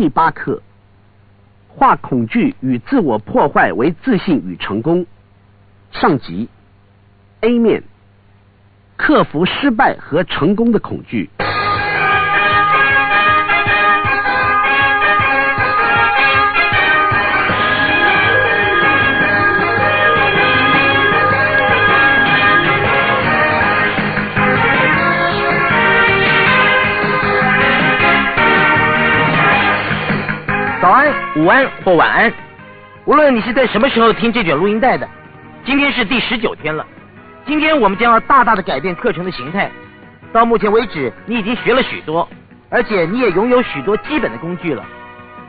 第八课：化恐惧与自我破坏为自信与成功。上集 A 面：克服失败和成功的恐惧。午安或晚安，无论你是在什么时候听这卷录音带的，今天是第十九天了。今天我们将要大大的改变课程的形态。到目前为止，你已经学了许多，而且你也拥有许多基本的工具了。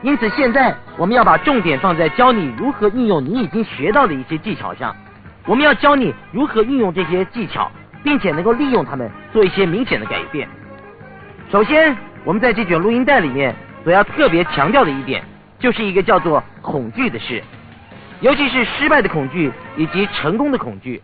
因此，现在我们要把重点放在教你如何运用你已经学到的一些技巧上。我们要教你如何运用这些技巧，并且能够利用它们做一些明显的改变。首先，我们在这卷录音带里面。所要特别强调的一点，就是一个叫做恐惧的事，尤其是失败的恐惧以及成功的恐惧。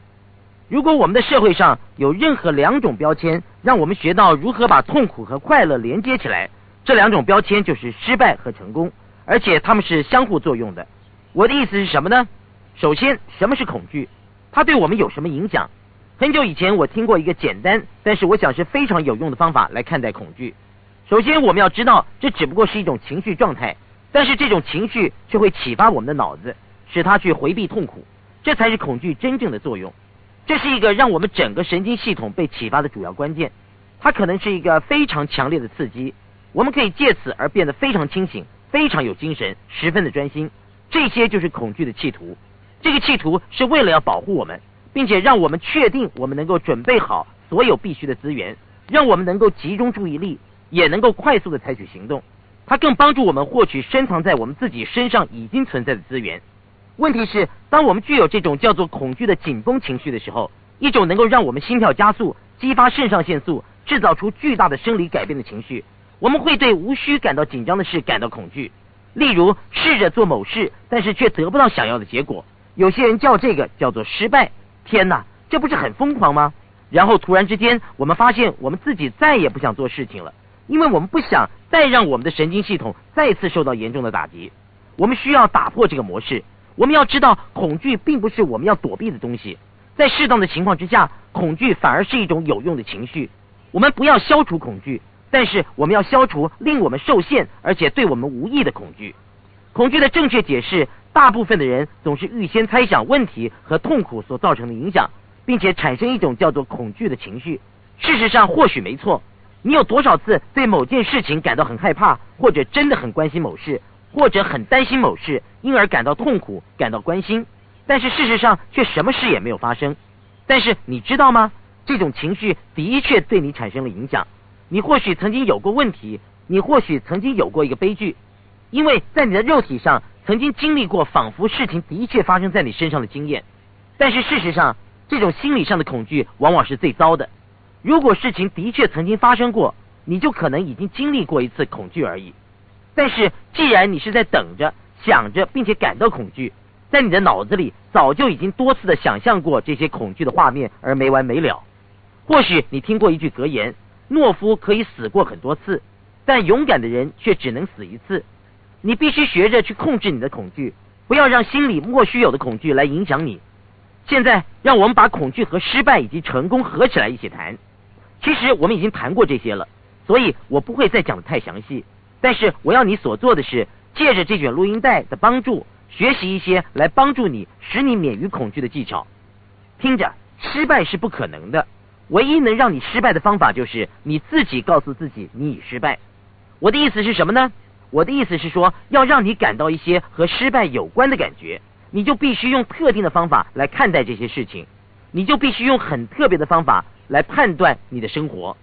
如果我们的社会上有任何两种标签，让我们学到如何把痛苦和快乐连接起来，这两种标签就是失败和成功，而且它们是相互作用的。我的意思是什么呢？首先，什么是恐惧？它对我们有什么影响？很久以前我听过一个简单，但是我想是非常有用的方法来看待恐惧。首先，我们要知道，这只不过是一种情绪状态，但是这种情绪却会启发我们的脑子，使它去回避痛苦，这才是恐惧真正的作用。这是一个让我们整个神经系统被启发的主要关键。它可能是一个非常强烈的刺激，我们可以借此而变得非常清醒、非常有精神、十分的专心。这些就是恐惧的企图。这个企图是为了要保护我们，并且让我们确定我们能够准备好所有必须的资源，让我们能够集中注意力。也能够快速的采取行动，它更帮助我们获取深藏在我们自己身上已经存在的资源。问题是，当我们具有这种叫做恐惧的紧绷情绪的时候，一种能够让我们心跳加速、激发肾上腺素、制造出巨大的生理改变的情绪，我们会对无需感到紧张的事感到恐惧。例如，试着做某事，但是却得不到想要的结果，有些人叫这个叫做失败。天哪，这不是很疯狂吗？然后突然之间，我们发现我们自己再也不想做事情了。因为我们不想再让我们的神经系统再次受到严重的打击，我们需要打破这个模式。我们要知道，恐惧并不是我们要躲避的东西，在适当的情况之下，恐惧反而是一种有用的情绪。我们不要消除恐惧，但是我们要消除令我们受限而且对我们无益的恐惧。恐惧的正确解释：大部分的人总是预先猜想问题和痛苦所造成的影响，并且产生一种叫做恐惧的情绪。事实上，或许没错。你有多少次对某件事情感到很害怕，或者真的很关心某事，或者很担心某事，因而感到痛苦、感到关心，但是事实上却什么事也没有发生？但是你知道吗？这种情绪的确对你产生了影响。你或许曾经有过问题，你或许曾经有过一个悲剧，因为在你的肉体上曾经经历过仿佛事情的确发生在你身上的经验。但是事实上，这种心理上的恐惧往往是最糟的。如果事情的确曾经发生过，你就可能已经经历过一次恐惧而已。但是，既然你是在等着、想着，并且感到恐惧，在你的脑子里早就已经多次的想象过这些恐惧的画面而没完没了。或许你听过一句格言：懦夫可以死过很多次，但勇敢的人却只能死一次。你必须学着去控制你的恐惧，不要让心里莫须有的恐惧来影响你。现在，让我们把恐惧和失败以及成功合起来一起谈。其实我们已经谈过这些了，所以我不会再讲的太详细。但是我要你所做的是，借着这卷录音带的帮助，学习一些来帮助你，使你免于恐惧的技巧。听着，失败是不可能的。唯一能让你失败的方法，就是你自己告诉自己你已失败。我的意思是什么呢？我的意思是说，要让你感到一些和失败有关的感觉，你就必须用特定的方法来看待这些事情，你就必须用很特别的方法。来判断你的生活，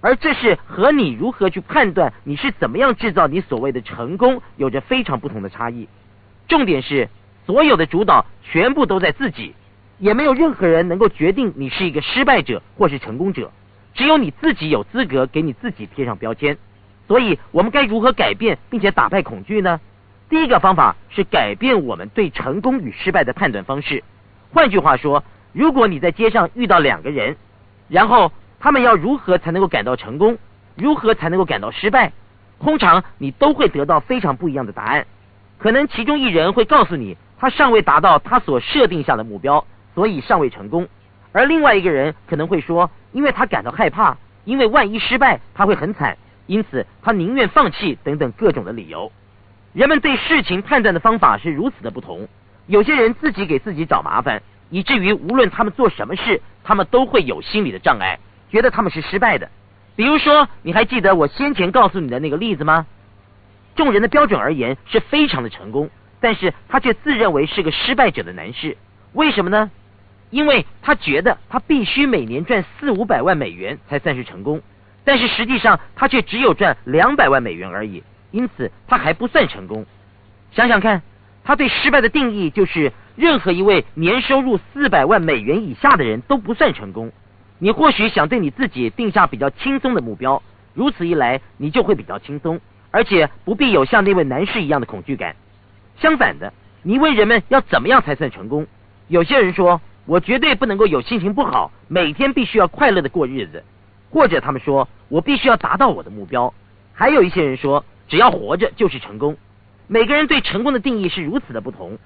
而这是和你如何去判断你是怎么样制造你所谓的成功有着非常不同的差异。重点是，所有的主导全部都在自己，也没有任何人能够决定你是一个失败者或是成功者，只有你自己有资格给你自己贴上标签。所以，我们该如何改变并且打败恐惧呢？第一个方法是改变我们对成功与失败的判断方式。换句话说，如果你在街上遇到两个人，然后他们要如何才能够感到成功？如何才能够感到失败？通常你都会得到非常不一样的答案。可能其中一人会告诉你，他尚未达到他所设定下的目标，所以尚未成功；而另外一个人可能会说，因为他感到害怕，因为万一失败他会很惨，因此他宁愿放弃等等各种的理由。人们对事情判断的方法是如此的不同。有些人自己给自己找麻烦，以至于无论他们做什么事，他们都会有心理的障碍，觉得他们是失败的。比如说，你还记得我先前告诉你的那个例子吗？众人的标准而言是非常的成功，但是他却自认为是个失败者的男士。为什么呢？因为他觉得他必须每年赚四五百万美元才算是成功，但是实际上他却只有赚两百万美元而已，因此他还不算成功。想想看，他对失败的定义就是任何一位年收入四百万美元以下的人都不算成功。你或许想对你自己定下比较轻松的目标，如此一来，你就会比较轻松，而且不必有像那位男士一样的恐惧感。相反的，你问人们要怎么样才算成功？有些人说，我绝对不能够有心情不好，每天必须要快乐的过日子；或者他们说我必须要达到我的目标。还有一些人说，只要活着就是成功。每个人对成功的定义是如此的不同。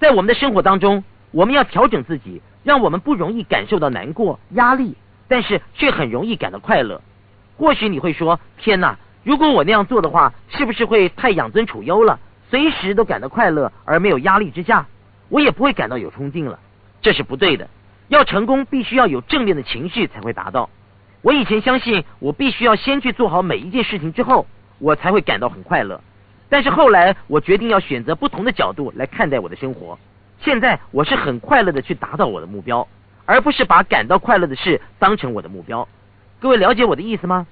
在我们的生活当中，我们要调整自己。让我们不容易感受到难过、压力，但是却很容易感到快乐。或许你会说：“天哪，如果我那样做的话，是不是会太养尊处优了？随时都感到快乐而没有压力之下，我也不会感到有冲劲了。”这是不对的。要成功，必须要有正面的情绪才会达到。我以前相信，我必须要先去做好每一件事情之后，我才会感到很快乐。但是后来，我决定要选择不同的角度来看待我的生活。现在我是很快乐的去达到我的目标，而不是把感到快乐的事当成我的目标。各位了解我的意思吗？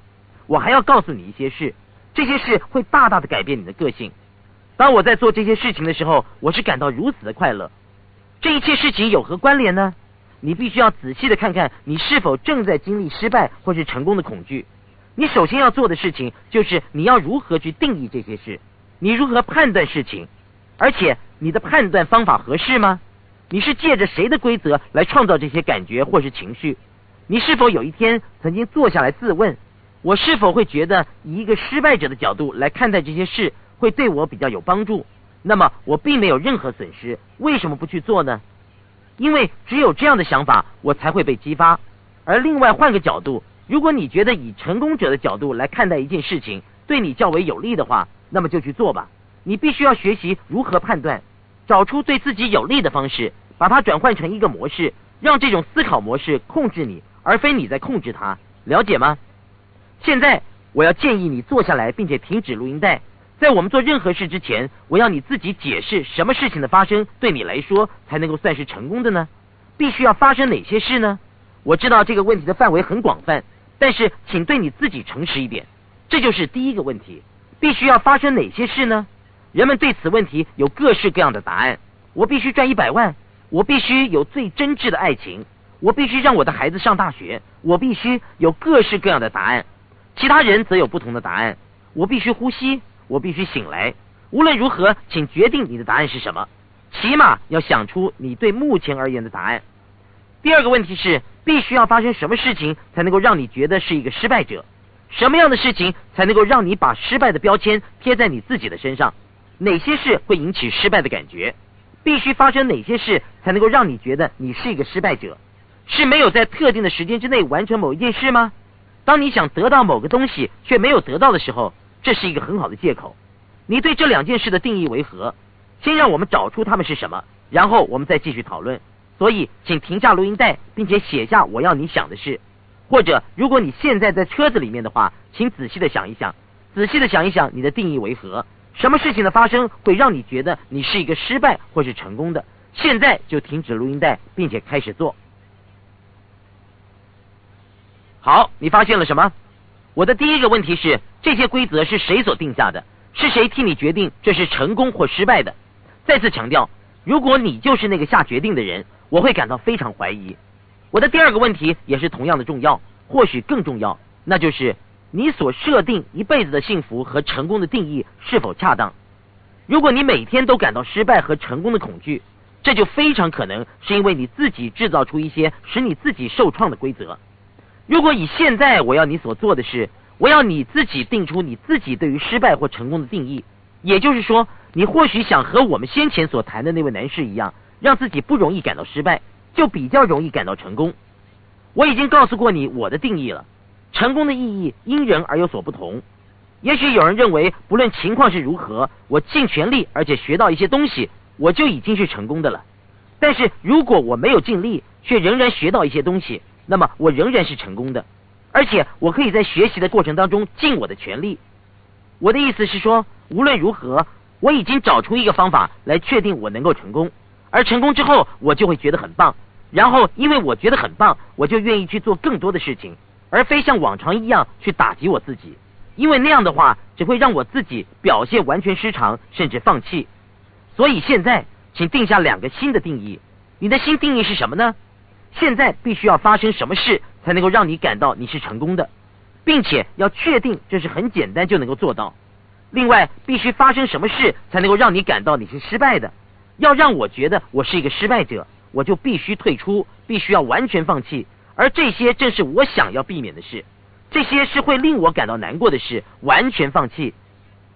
我还要告诉你一些事，这些事会大大的改变你的个性。当我在做这些事情的时候，我是感到如此的快乐。这一切事情有何关联呢？你必须要仔细的看看你是否正在经历失败或是成功的恐惧。你首先要做的事情就是你要如何去定义这些事，你如何判断事情，而且。你的判断方法合适吗？你是借着谁的规则来创造这些感觉或是情绪？你是否有一天曾经坐下来自问：我是否会觉得以一个失败者的角度来看待这些事会对我比较有帮助？那么我并没有任何损失，为什么不去做呢？因为只有这样的想法，我才会被激发。而另外换个角度，如果你觉得以成功者的角度来看待一件事情对你较为有利的话，那么就去做吧。你必须要学习如何判断。找出对自己有利的方式，把它转换成一个模式，让这种思考模式控制你，而非你在控制它。了解吗？现在我要建议你坐下来，并且停止录音带。在我们做任何事之前，我要你自己解释什么事情的发生对你来说才能够算是成功的呢？必须要发生哪些事呢？我知道这个问题的范围很广泛，但是请对你自己诚实一点。这就是第一个问题：必须要发生哪些事呢？人们对此问题有各式各样的答案。我必须赚一百万，我必须有最真挚的爱情，我必须让我的孩子上大学，我必须有各式各样的答案。其他人则有不同的答案。我必须呼吸，我必须醒来。无论如何，请决定你的答案是什么。起码要想出你对目前而言的答案。第二个问题是：必须要发生什么事情才能够让你觉得是一个失败者？什么样的事情才能够让你把失败的标签贴在你自己的身上？哪些事会引起失败的感觉？必须发生哪些事才能够让你觉得你是一个失败者？是没有在特定的时间之内完成某一件事吗？当你想得到某个东西却没有得到的时候，这是一个很好的借口。你对这两件事的定义为何？先让我们找出它们是什么，然后我们再继续讨论。所以，请停下录音带，并且写下我要你想的事。或者，如果你现在在车子里面的话，请仔细的想一想，仔细的想一想你的定义为何。什么事情的发生会让你觉得你是一个失败或是成功的？现在就停止录音带，并且开始做。好，你发现了什么？我的第一个问题是：这些规则是谁所定下的？是谁替你决定这是成功或失败的？再次强调，如果你就是那个下决定的人，我会感到非常怀疑。我的第二个问题也是同样的重要，或许更重要，那就是。你所设定一辈子的幸福和成功的定义是否恰当？如果你每天都感到失败和成功的恐惧，这就非常可能是因为你自己制造出一些使你自己受创的规则。如果以现在我要你所做的事，我要你自己定出你自己对于失败或成功的定义。也就是说，你或许想和我们先前所谈的那位男士一样，让自己不容易感到失败，就比较容易感到成功。我已经告诉过你我的定义了。成功的意义因人而有所不同。也许有人认为，不论情况是如何，我尽全力而且学到一些东西，我就已经是成功的了。但是如果我没有尽力，却仍然学到一些东西，那么我仍然是成功的。而且我可以在学习的过程当中尽我的全力。我的意思是说，无论如何，我已经找出一个方法来确定我能够成功。而成功之后，我就会觉得很棒。然后因为我觉得很棒，我就愿意去做更多的事情，而非像往常一样去打击我自己。因为那样的话，只会让我自己表现完全失常，甚至放弃。所以现在，请定下两个新的定义。你的新定义是什么呢？现在必须要发生什么事才能够让你感到你是成功的，并且要确定这是很简单就能够做到。另外，必须发生什么事才能够让你感到你是失败的？要让我觉得我是一个失败者，我就必须退出，必须要完全放弃。而这些正是我想要避免的事，这些是会令我感到难过的事。完全放弃，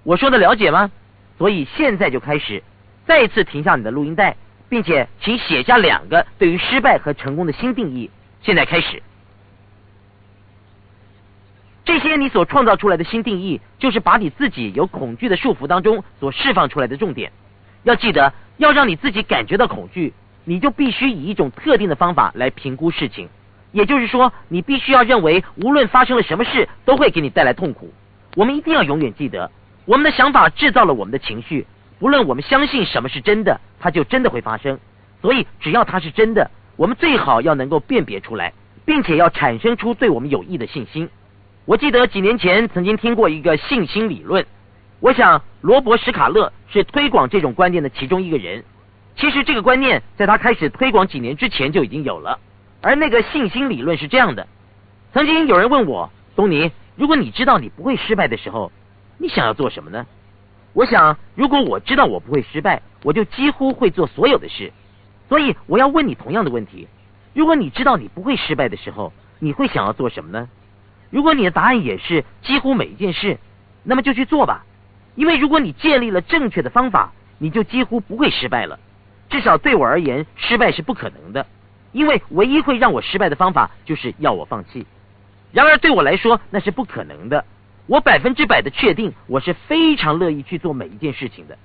我说的了解吗？所以现在就开始，再一次停下你的录音带。并且，请写下两个对于失败和成功的新定义。现在开始，这些你所创造出来的新定义，就是把你自己由恐惧的束缚当中所释放出来的重点。要记得，要让你自己感觉到恐惧，你就必须以一种特定的方法来评估事情。也就是说，你必须要认为，无论发生了什么事，都会给你带来痛苦。我们一定要永远记得，我们的想法制造了我们的情绪。无论我们相信什么是真的，它就真的会发生。所以，只要它是真的，我们最好要能够辨别出来，并且要产生出对我们有益的信心。我记得几年前曾经听过一个信心理论，我想罗伯·史卡勒是推广这种观念的其中一个人。其实，这个观念在他开始推广几年之前就已经有了。而那个信心理论是这样的：曾经有人问我，东尼，如果你知道你不会失败的时候，你想要做什么呢？我想，如果我知道我不会失败，我就几乎会做所有的事。所以，我要问你同样的问题：如果你知道你不会失败的时候，你会想要做什么呢？如果你的答案也是几乎每一件事，那么就去做吧。因为如果你建立了正确的方法，你就几乎不会失败了。至少对我而言，失败是不可能的。因为唯一会让我失败的方法，就是要我放弃。然而，对我来说，那是不可能的。我百分之百的确定，我是非常乐意去做每一件事情的。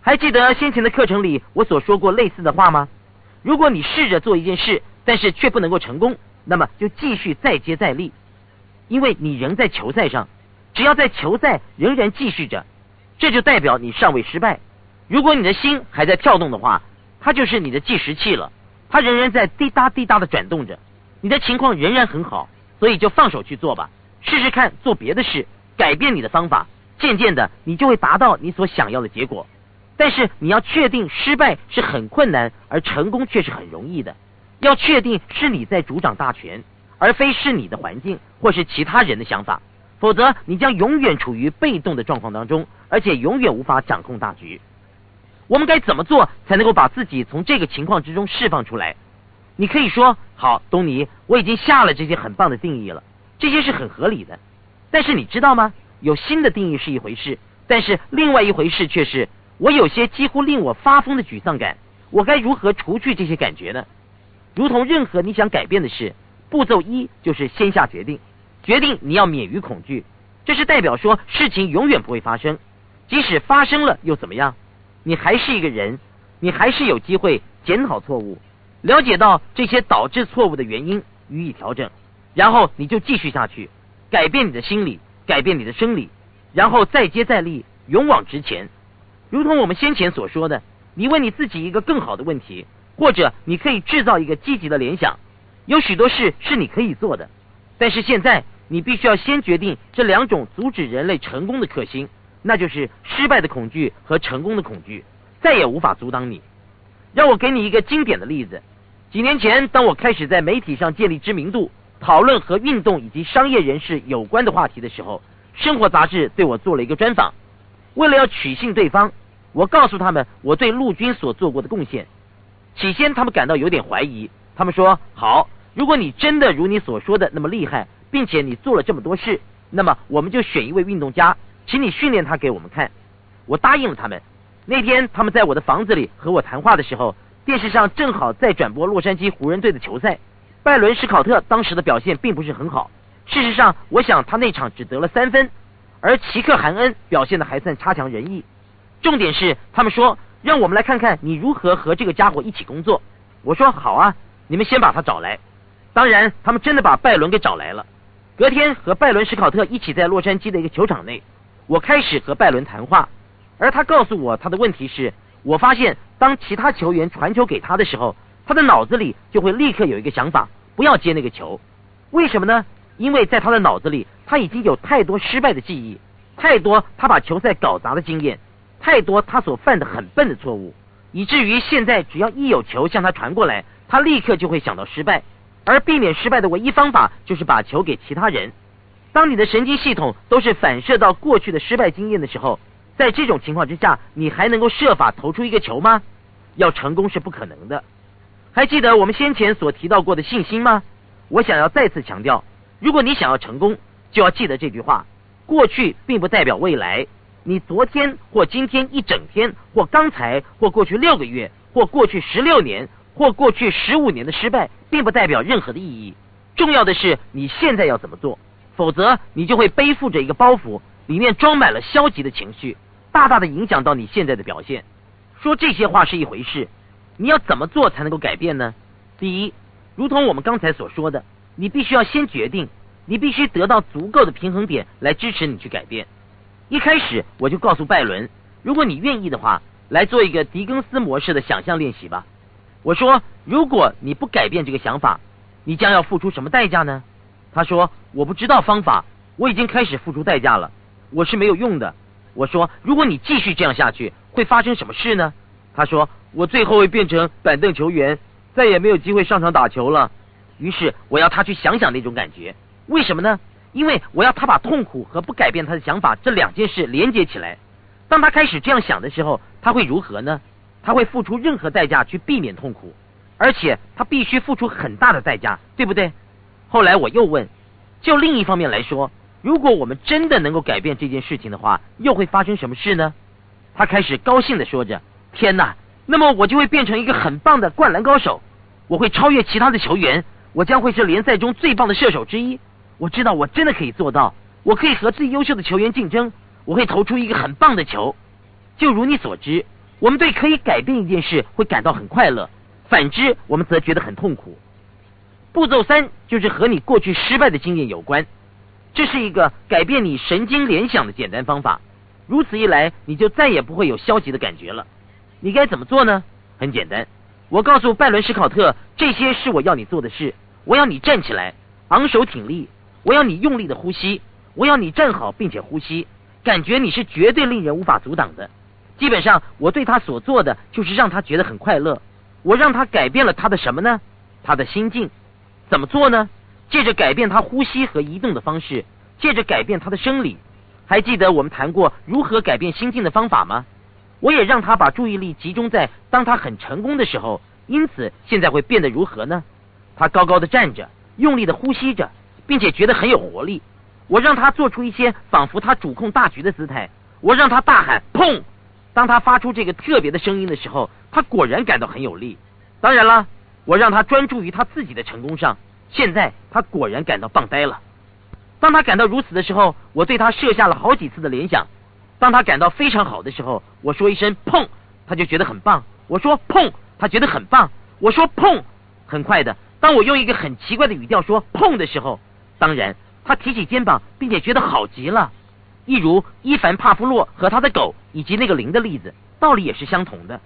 还记得先前的课程里我所说过类似的话吗？如果你试着做一件事，但是却不能够成功，那么就继续再接再厉，因为你仍在球赛上。只要在球赛仍然继续着，这就代表你尚未失败。如果你的心还在跳动的话，它就是你的计时器了，它仍然在滴答滴答的转动着。你的情况仍然很好，所以就放手去做吧。试试看做别的事，改变你的方法，渐渐的你就会达到你所想要的结果。但是你要确定失败是很困难，而成功却是很容易的。要确定是你在主掌大权，而非是你的环境或是其他人的想法，否则你将永远处于被动的状况当中，而且永远无法掌控大局。我们该怎么做才能够把自己从这个情况之中释放出来？你可以说：“好，东尼，我已经下了这些很棒的定义了。”这些是很合理的，但是你知道吗？有新的定义是一回事，但是另外一回事却是，我有些几乎令我发疯的沮丧感，我该如何除去这些感觉呢？如同任何你想改变的事，步骤一就是先下决定，决定你要免于恐惧，这是代表说事情永远不会发生，即使发生了又怎么样？你还是一个人，你还是有机会检讨错误，了解到这些导致错误的原因，予以调整。然后你就继续下去，改变你的心理，改变你的生理，然后再接再厉，勇往直前。如同我们先前所说的，你问你自己一个更好的问题，或者你可以制造一个积极的联想。有许多事是你可以做的，但是现在你必须要先决定这两种阻止人类成功的克星，那就是失败的恐惧和成功的恐惧，再也无法阻挡你。让我给你一个经典的例子：几年前，当我开始在媒体上建立知名度。讨论和运动以及商业人士有关的话题的时候，生活杂志对我做了一个专访。为了要取信对方，我告诉他们我对陆军所做过的贡献。起先他们感到有点怀疑，他们说：“好，如果你真的如你所说的那么厉害，并且你做了这么多事，那么我们就选一位运动家，请你训练他给我们看。我答应了他们。那天他们在我的房子里和我谈话的时候，电视上正好在转播洛杉矶湖人队的球赛。拜伦·史考特当时的表现并不是很好。事实上，我想他那场只得了三分，而奇克·韩恩表现的还算差强人意。重点是，他们说让我们来看看你如何和这个家伙一起工作。我说好啊，你们先把他找来。当然，他们真的把拜伦给找来了。隔天和拜伦·史考特一起在洛杉矶的一个球场内，我开始和拜伦谈话。而他告诉我，他的问题是，我发现当其他球员传球给他的时候，他的脑子里就会立刻有一个想法，不要接那个球。为什么呢？因为在他的脑子里，他已经有太多失败的记忆，太多他把球赛搞砸的经验，太多他所犯的很笨的错误，以至于现在只要一有球向他传过来，他立刻就会想到失败。而避免失败的唯一方法就是把球给其他人。当你的神经系统都是反射到过去的失败经验的时候。在这种情况之下，你还能够设法投出一个球吗？要成功是不可能的。还记得我们先前所提到过的信心吗？我想要再次强调，如果你想要成功，就要记得这句话：过去并不代表未来。你昨天或今天一整天，或刚才，或过去六个月，或过去十六年，或过去十五年的失败，并不代表任何的意义。重要的是你现在要怎么做，否则你就会背负着一个包袱，里面装满了消极的情绪。大大的影响到你现在的表现。说这些话是一回事，你要怎么做才能够改变呢？第一，如同我们刚才所说的，你必须要先决定，你必须得到足够的平衡点来支持你去改变。一开始我就告诉拜伦，如果你愿意的话，来做一个狄更斯模式的想象练习吧。我说，如果你不改变这个想法，你将要付出什么代价呢？他说，我不知道方法，我已经开始付出代价了，我是没有用的。我说：“如果你继续这样下去，会发生什么事呢？”他说：“我最后会变成板凳球员，再也没有机会上场打球了。”于是我要他去想想那种感觉。为什么呢？因为我要他把痛苦和不改变他的想法这两件事连接起来。当他开始这样想的时候，他会如何呢？他会付出任何代价去避免痛苦，而且他必须付出很大的代价，对不对？后来我又问：就另一方面来说。如果我们真的能够改变这件事情的话，又会发生什么事呢？他开始高兴的说着：“天哪，那么我就会变成一个很棒的灌篮高手，我会超越其他的球员，我将会是联赛中最棒的射手之一。我知道我真的可以做到，我可以和最优秀的球员竞争，我会投出一个很棒的球。就如你所知，我们对可以改变一件事会感到很快乐，反之我们则觉得很痛苦。步骤三就是和你过去失败的经验有关。”这是一个改变你神经联想的简单方法，如此一来，你就再也不会有消极的感觉了。你该怎么做呢？很简单，我告诉拜伦·史考特，这些是我要你做的事。我要你站起来，昂首挺立；我要你用力的呼吸；我要你站好并且呼吸，感觉你是绝对令人无法阻挡的。基本上，我对他所做的就是让他觉得很快乐。我让他改变了他的什么呢？他的心境。怎么做呢？借着改变他呼吸和移动的方式，借着改变他的生理，还记得我们谈过如何改变心境的方法吗？我也让他把注意力集中在当他很成功的时候，因此现在会变得如何呢？他高高的站着，用力的呼吸着，并且觉得很有活力。我让他做出一些仿佛他主控大局的姿态。我让他大喊“砰”，当他发出这个特别的声音的时候，他果然感到很有力。当然了，我让他专注于他自己的成功上。现在他果然感到棒呆了。当他感到如此的时候，我对他设下了好几次的联想。当他感到非常好的时候，我说一声“碰”，他就觉得很棒。我说“碰”，他觉得很棒。我说“碰”，很快的。当我用一个很奇怪的语调说“碰”的时候，当然他提起肩膀，并且觉得好极了。一如伊凡帕夫洛和他的狗以及那个灵的例子，道理也是相同的。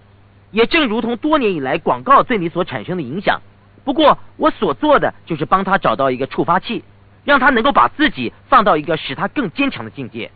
也正如同多年以来广告对你所产生的影响。不过，我所做的就是帮他找到一个触发器，让他能够把自己放到一个使他更坚强的境界。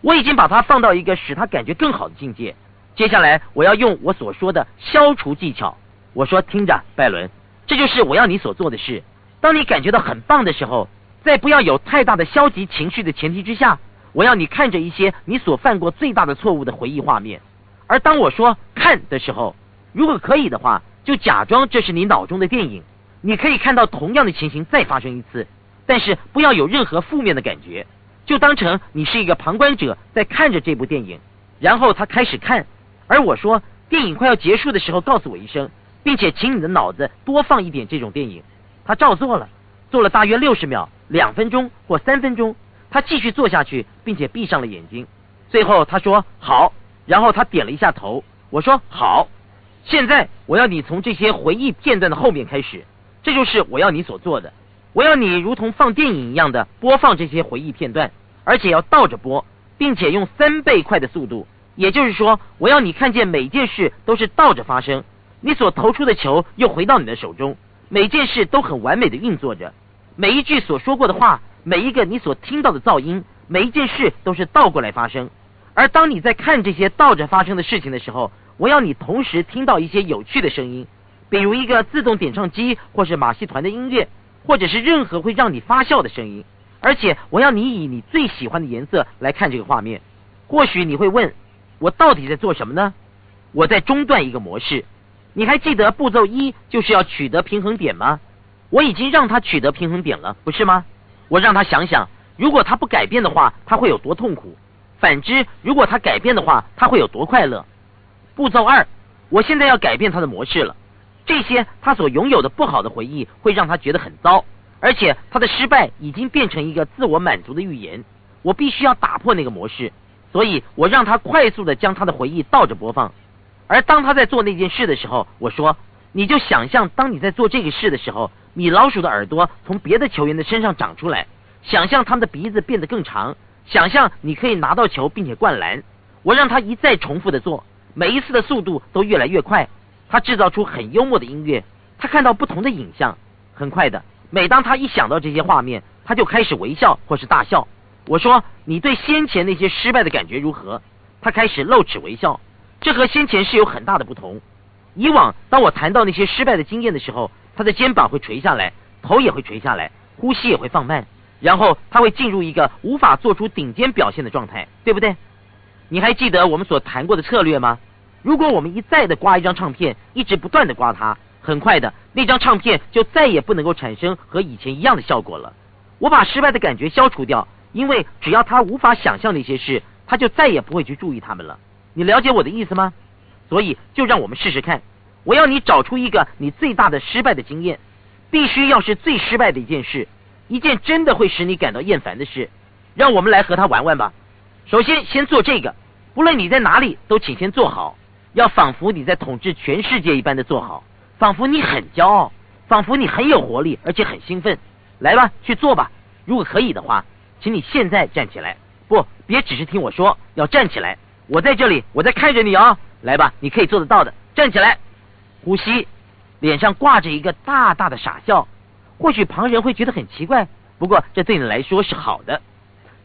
我已经把他放到一个使他感觉更好的境界。接下来，我要用我所说的消除技巧。我说：“听着，拜伦，这就是我要你所做的事。当你感觉到很棒的时候，在不要有太大的消极情绪的前提之下，我要你看着一些你所犯过最大的错误的回忆画面。而当我说看的时候，如果可以的话。”就假装这是你脑中的电影，你可以看到同样的情形再发生一次，但是不要有任何负面的感觉。就当成你是一个旁观者在看着这部电影，然后他开始看，而我说电影快要结束的时候告诉我一声，并且请你的脑子多放一点这种电影。他照做了，做了大约六十秒、两分钟或三分钟，他继续做下去，并且闭上了眼睛。最后他说好，然后他点了一下头。我说好，现在我要你从这些回忆片段的后面开始，这就是我要你所做的。我要你如同放电影一样的播放这些回忆片段，而且要倒着播，并且用三倍快的速度。也就是说，我要你看见每件事都是倒着发生，你所投出的球又回到你的手中。每件事都很完美的运作着，每一句所说过的话，每一个你所听到的噪音，每一件事都是倒过来发生。而当你在看这些倒着发生的事情的时候，我要你同时听到一些有趣的声音，比如一个自动点唱机，或是马戏团的音乐，或者是任何会让你发笑的声音。而且我要你以你最喜欢的颜色来看这个画面。或许你会问，我到底在做什么呢？我在中断一个模式。你还记得步骤一就是要取得平衡点吗？我已经让他取得平衡点了，不是吗？我让他想想，如果他不改变的话，他会有多痛苦；反之，如果他改变的话，他会有多快乐。步骤二，我现在要改变他的模式了。这些他所拥有的不好的回忆会让他觉得很糟，而且他的失败已经变成一个自我满足的预言。我必须要打破那个模式，所以我让他快速的将他的回忆倒着播放。而当他在做那件事的时候，我说：“你就想象，当你在做这个事的时候，米老鼠的耳朵从别的球员的身上长出来，想象他们的鼻子变得更长，想象你可以拿到球并且灌篮。”我让他一再重复的做，每一次的速度都越来越快。他制造出很幽默的音乐，他看到不同的影像。很快的，每当他一想到这些画面，他就开始微笑或是大笑。我说：“你对先前那些失败的感觉如何？”他开始露齿微笑。这和先前是有很大的不同。以往，当我谈到那些失败的经验的时候，他的肩膀会垂下来，头也会垂下来，呼吸也会放慢，然后他会进入一个无法做出顶尖表现的状态，对不对？你还记得我们所谈过的策略吗？如果我们一再的刮一张唱片，一直不断的刮它，很快的那张唱片就再也不能够产生和以前一样的效果了。我把失败的感觉消除掉，因为只要他无法想象那些事，他就再也不会去注意他们了。你了解我的意思吗？所以就让我们试试看。我要你找出一个你最大的失败的经验，必须要是最失败的一件事，一件真的会使你感到厌烦的事。让我们来和他玩玩吧。首先，先做这个。不论你在哪里，都请先做好，要仿佛你在统治全世界一般的做好，仿佛你很骄傲，仿佛你很有活力，而且很兴奋。来吧，去做吧。如果可以的话，请你现在站起来。不，别只是听我说，要站起来。我在这里，我在看着你哦！来吧，你可以做得到的。站起来，呼吸，脸上挂着一个大大的傻笑。或许旁人会觉得很奇怪，不过这对你来说是好的。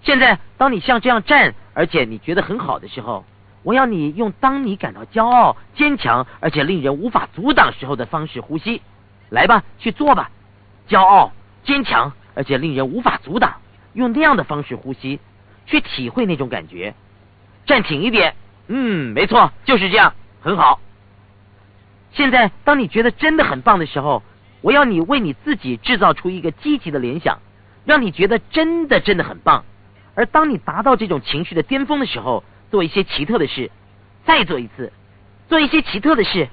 现在，当你像这样站，而且你觉得很好的时候，我要你用当你感到骄傲、坚强，而且令人无法阻挡时候的方式呼吸。来吧，去做吧。骄傲、坚强，而且令人无法阻挡，用那样的方式呼吸，去体会那种感觉。站挺一点，嗯，没错，就是这样，很好。现在，当你觉得真的很棒的时候，我要你为你自己制造出一个积极的联想，让你觉得真的真的很棒。而当你达到这种情绪的巅峰的时候，做一些奇特的事，再做一次，做一些奇特的事，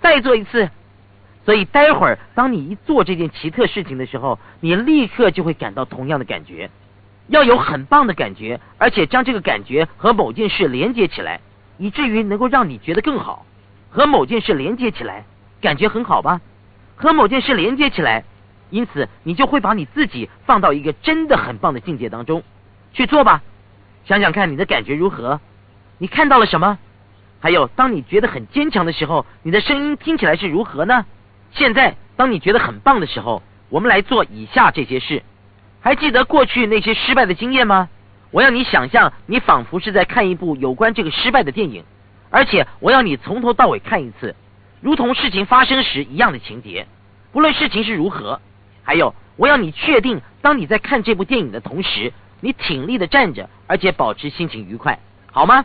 再做一次。所以，待会儿当你一做这件奇特事情的时候，你立刻就会感到同样的感觉。要有很棒的感觉，而且将这个感觉和某件事连接起来，以至于能够让你觉得更好。和某件事连接起来，感觉很好吧？和某件事连接起来，因此你就会把你自己放到一个真的很棒的境界当中去做吧。想想看你的感觉如何？你看到了什么？还有，当你觉得很坚强的时候，你的声音听起来是如何呢？现在，当你觉得很棒的时候，我们来做以下这些事。还记得过去那些失败的经验吗？我要你想象，你仿佛是在看一部有关这个失败的电影，而且我要你从头到尾看一次，如同事情发生时一样的情节，不论事情是如何。还有，我要你确定，当你在看这部电影的同时，你挺立的站着，而且保持心情愉快，好吗？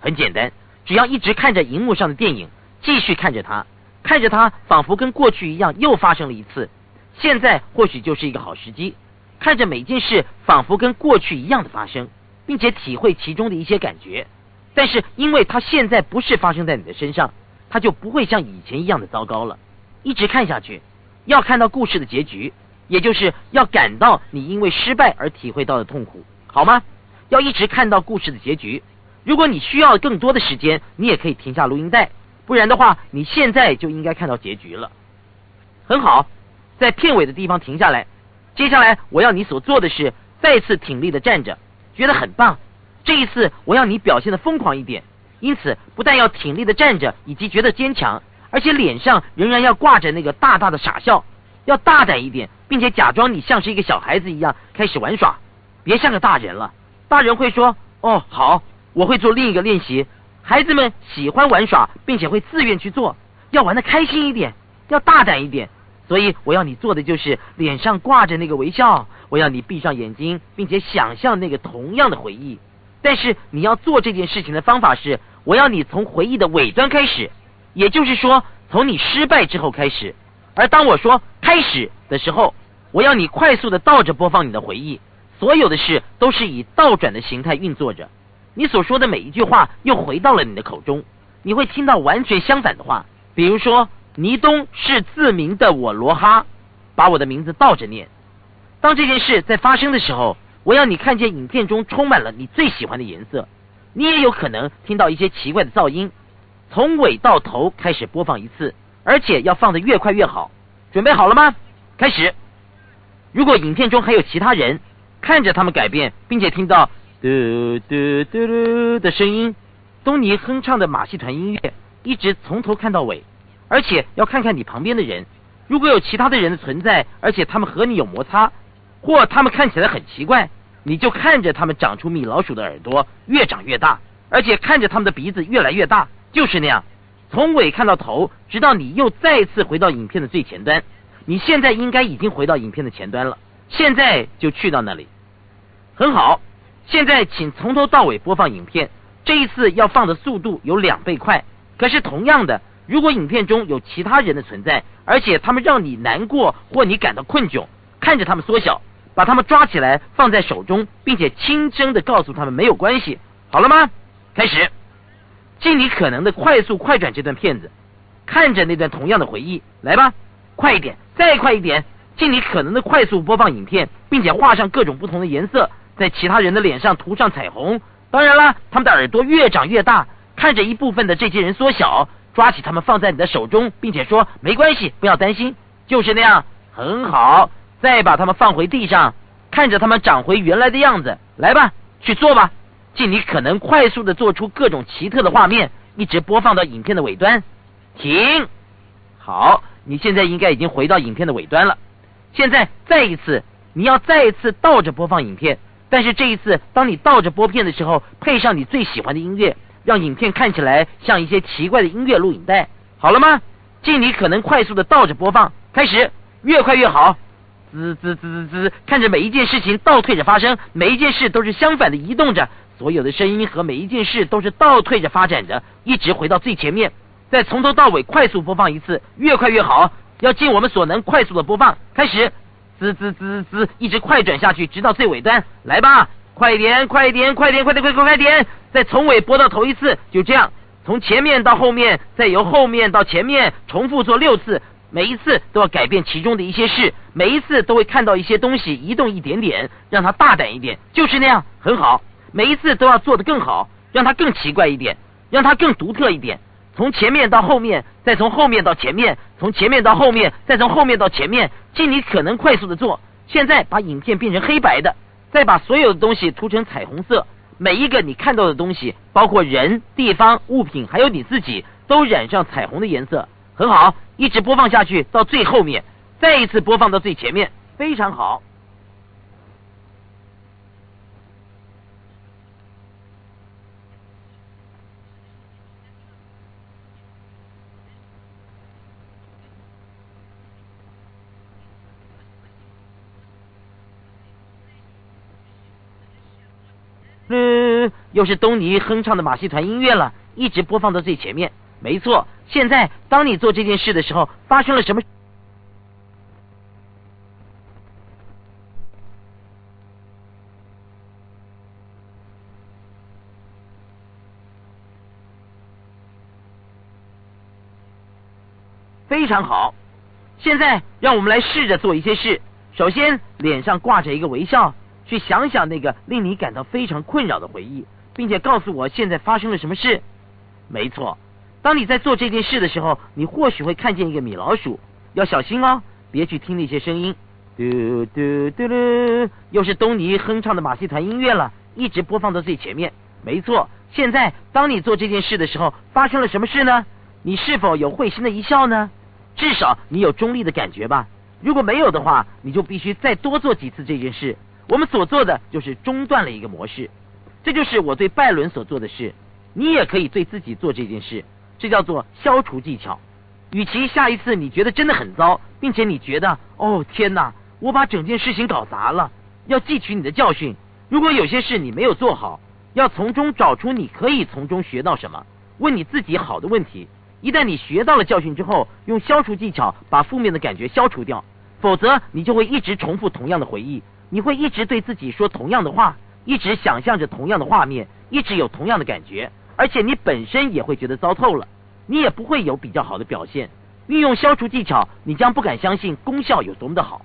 很简单，只要一直看着荧幕上的电影，继续看着它，看着它，仿佛跟过去一样又发生了一次。现在或许就是一个好时机。看着每件事仿佛跟过去一样的发生，并且体会其中的一些感觉。但是，因为它现在不是发生在你的身上，他就不会像以前一样的糟糕了。一直看下去，要看到故事的结局，也就是要感到你因为失败而体会到的痛苦，好吗？要一直看到故事的结局。如果你需要更多的时间，你也可以停下录音带，不然的话，你现在就应该看到结局了。很好，在片尾的地方停下来。接下来我要你所做的是再次挺立的站着，觉得很棒。这一次我要你表现的疯狂一点，因此不但要挺立的站着，以及觉得坚强，而且脸上仍然要挂着那个大大的傻笑，要大胆一点，并且假装你像是一个小孩子一样开始玩耍，别像个大人了。大人会说：“哦，好，我会做另一个练习。”孩子们喜欢玩耍，并且会自愿去做，要玩的开心一点，要大胆一点。所以我要你做的就是脸上挂着那个微笑，我要你闭上眼睛，并且想象那个同样的回忆。但是你要做这件事情的方法是，我要你从回忆的尾端开始，也就是说从你失败之后开始。而当我说开始的时候，我要你快速的倒着播放你的回忆，所有的事都是以倒转的形态运作着。你所说的每一句话又回到了你的口中，你会听到完全相反的话，比如说。尼东是自名的我罗哈，把我的名字倒着念。当这件事在发生的时候，我要你看见影片中充满了你最喜欢的颜色。你也有可能听到一些奇怪的噪音。从尾到头开始播放一次，而且要放得越快越好。准备好了吗？开始。如果影片中还有其他人，看着他们改变，并且听到嘟嘟嘟嘟的声音，东尼哼唱的马戏团音乐，一直从头看到尾。而且要看看你旁边的人，如果有其他的人的存在，而且他们和你有摩擦，或他们看起来很奇怪，你就看着他们长出米老鼠的耳朵，越长越大，而且看着他们的鼻子越来越大，就是那样，从尾看到头，直到你又再次回到影片的最前端。你现在应该已经回到影片的前端了，现在就去到那里。很好，现在请从头到尾播放影片，这一次要放的速度有两倍快，可是同样的。如果影片中有其他人的存在，而且他们让你难过或你感到困窘，看着他们缩小，把他们抓起来放在手中，并且轻声的告诉他们没有关系，好了吗？开始，尽你可能的快速快转这段片子，看着那段同样的回忆，来吧，快一点，再快一点，尽你可能的快速播放影片，并且画上各种不同的颜色，在其他人的脸上涂上彩虹。当然了，他们的耳朵越长越大，看着一部分的这些人缩小。抓起他们放在你的手中，并且说：“没关系，不要担心，就是那样，很好。”再把它们放回地上，看着它们长回原来的样子。来吧，去做吧，尽你可能快速的做出各种奇特的画面，一直播放到影片的尾端。停，好，你现在应该已经回到影片的尾端了。现在再一次，你要再一次倒着播放影片，但是这一次，当你倒着播片的时候，配上你最喜欢的音乐。让影片看起来像一些奇怪的音乐录影带，好了吗？尽你可能快速的倒着播放，开始，越快越好。滋滋滋滋滋，看着每一件事情倒退着发生，每一件事都是相反的移动着，所有的声音和每一件事都是倒退着发展着，一直回到最前面，再从头到尾快速播放一次，越快越好。要尽我们所能快速的播放，开始，滋滋滋滋，一直快转下去，直到最尾端，来吧。快点，快点，快点，快点，快快快点！再从尾播到头一次，就这样，从前面到后面，再由后面到前面，重复做六次，每一次都要改变其中的一些事，每一次都会看到一些东西移动一点点，让它大胆一点，就是那样，很好。每一次都要做得更好，让它更奇怪一点，让它更独特一点。从前面到后面，再从后面到前面，从前面到后面，再从后面到前面，尽你可能快速的做。现在把影片变成黑白的。再把所有的东西涂成彩虹色，每一个你看到的东西，包括人、地方、物品，还有你自己，都染上彩虹的颜色。很好，一直播放下去到最后面，再一次播放到最前面，非常好。嗯，又是东尼哼唱的马戏团音乐了，一直播放到最前面。没错现在当你做这件事的时候发生了什么？非常好现在让我们来试着做一些事。首先脸上挂着一个微笑去想想那个令你感到非常困扰的回忆并且告诉我现在发生了什么事。没错当你在做这件事的时候，你或许会看见一个米老鼠，要小心哦，别去听那些声音。嘟嘟嘟嘟，又是东尼哼唱的马戏团音乐了，一直播放到最前面。没错，现在当你做这件事的时候，发生了什么事呢？你是否有会心的一笑呢？至少你有中立的感觉吧。如果没有的话，你就必须再多做几次这件事。我们所做的就是中断了一个模式，这就是我对拜伦所做的事。你也可以对自己做这件事，这叫做消除技巧。与其下一次你觉得真的很糟，并且你觉得哦天哪。我把整件事情搞砸了，要汲取你的教训。如果有些事你没有做好，要从中找出你可以从中学到什么，问你自己好的问题。一旦你学到了教训之后，用消除技巧把负面的感觉消除掉，否则你就会一直重复同样的回忆，你会一直对自己说同样的话，一直想象着同样的画面，一直有同样的感觉，而且你本身也会觉得糟透了，你也不会有比较好的表现。运用消除技巧，你将不敢相信功效有多么的好。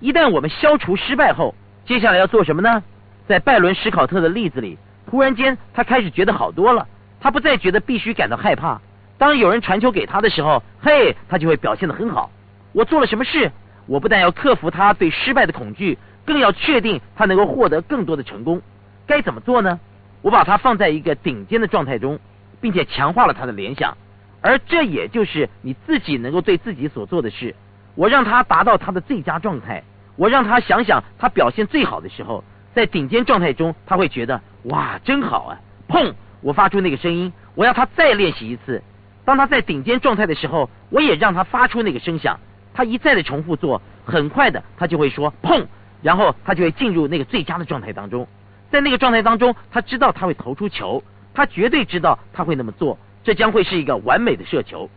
一旦我们消除失败后，接下来要做什么呢？在拜伦·史考特的例子里，突然间他开始觉得好多了，他不再觉得必须感到害怕。当有人传球给他的时候，嘿，他就会表现得很好。我做了什么事？我不但要克服他对失败的恐惧，更要确定他能够获得更多的成功。该怎么做呢？我把他放在一个顶尖的状态中，并且强化了他的联想，而这也就是你自己能够对自己所做的事。我让他达到他的最佳状态，我让他想想他表现最好的时候，在顶尖状态中，他会觉得哇，真好啊！砰，我发出那个声音，我要他再练习一次。当他在顶尖状态的时候，我也让他发出那个声响。他一再的重复做，很快的他就会说砰，然后他就会进入那个最佳的状态当中。在那个状态当中，他知道他会投出球，他绝对知道他会那么做，这将会是一个完美的射球。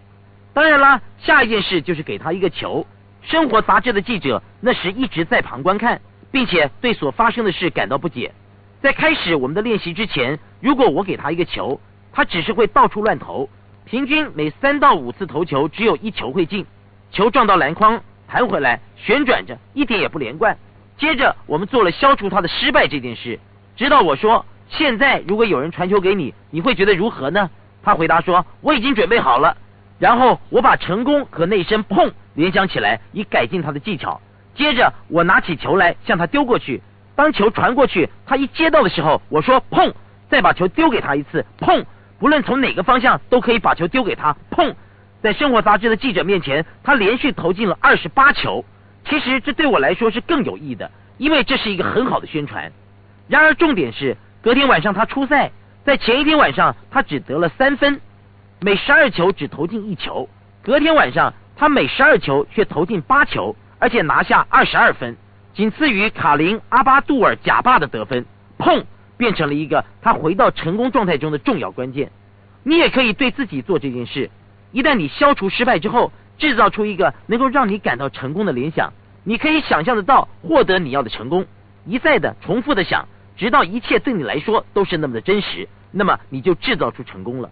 当然啦，下一件事就是给他一个球。生活杂志的记者那时一直在旁观看，并且对所发生的事感到不解。在开始我们的练习之前，如果我给他一个球，他只是会到处乱投，平均每三到五次投球只有一球会进，球撞到篮筐弹回来旋转着，一点也不连贯。接着我们做了消除他的失败这件事，直到我说：“现在如果有人传球给你，你会觉得如何呢？”他回答说：“我已经准备好了。”然后我把成功和那声碰联想起来，以改进他的技巧。接着我拿起球来向他丢过去。当球传过去，他一接到的时候，我说碰，再把球丢给他一次碰。不论从哪个方向都可以把球丢给他碰。在生活杂志的记者面前，他连续投进了二十八球。其实这对我来说是更有益的，因为这是一个很好的宣传。然而重点是，隔天晚上他出赛，在前一天晚上他只得了三分。每十二球只投进一球，隔天晚上他每十二球却投进八球，而且拿下二十二分，仅次于卡林阿巴杜尔贾巴的得分。砰，变成了一个他回到成功状态中的重要关键。你也可以对自己做这件事。一旦你消除失败之后，制造出一个能够让你感到成功的联想，你可以想象得到获得你要的成功。一再的重复的想，直到一切对你来说都是那么的真实，那么你就制造出成功了。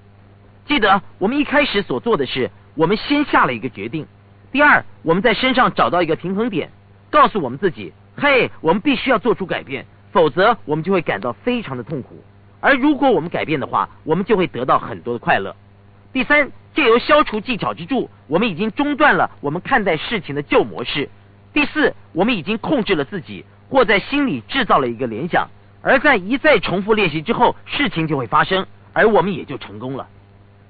记得我们一开始所做的是，我们先下了一个决定。第二，我们在身上找到一个平衡点，告诉我们自己：嘿，我们必须要做出改变，否则我们就会感到非常的痛苦。而如果我们改变的话，我们就会得到很多的快乐。第三，借由消除技巧之助，我们已经中断了我们看待事情的旧模式。第四，我们已经控制了自己，或在心里制造了一个联想，而在一再重复练习之后，事情就会发生，而我们也就成功了。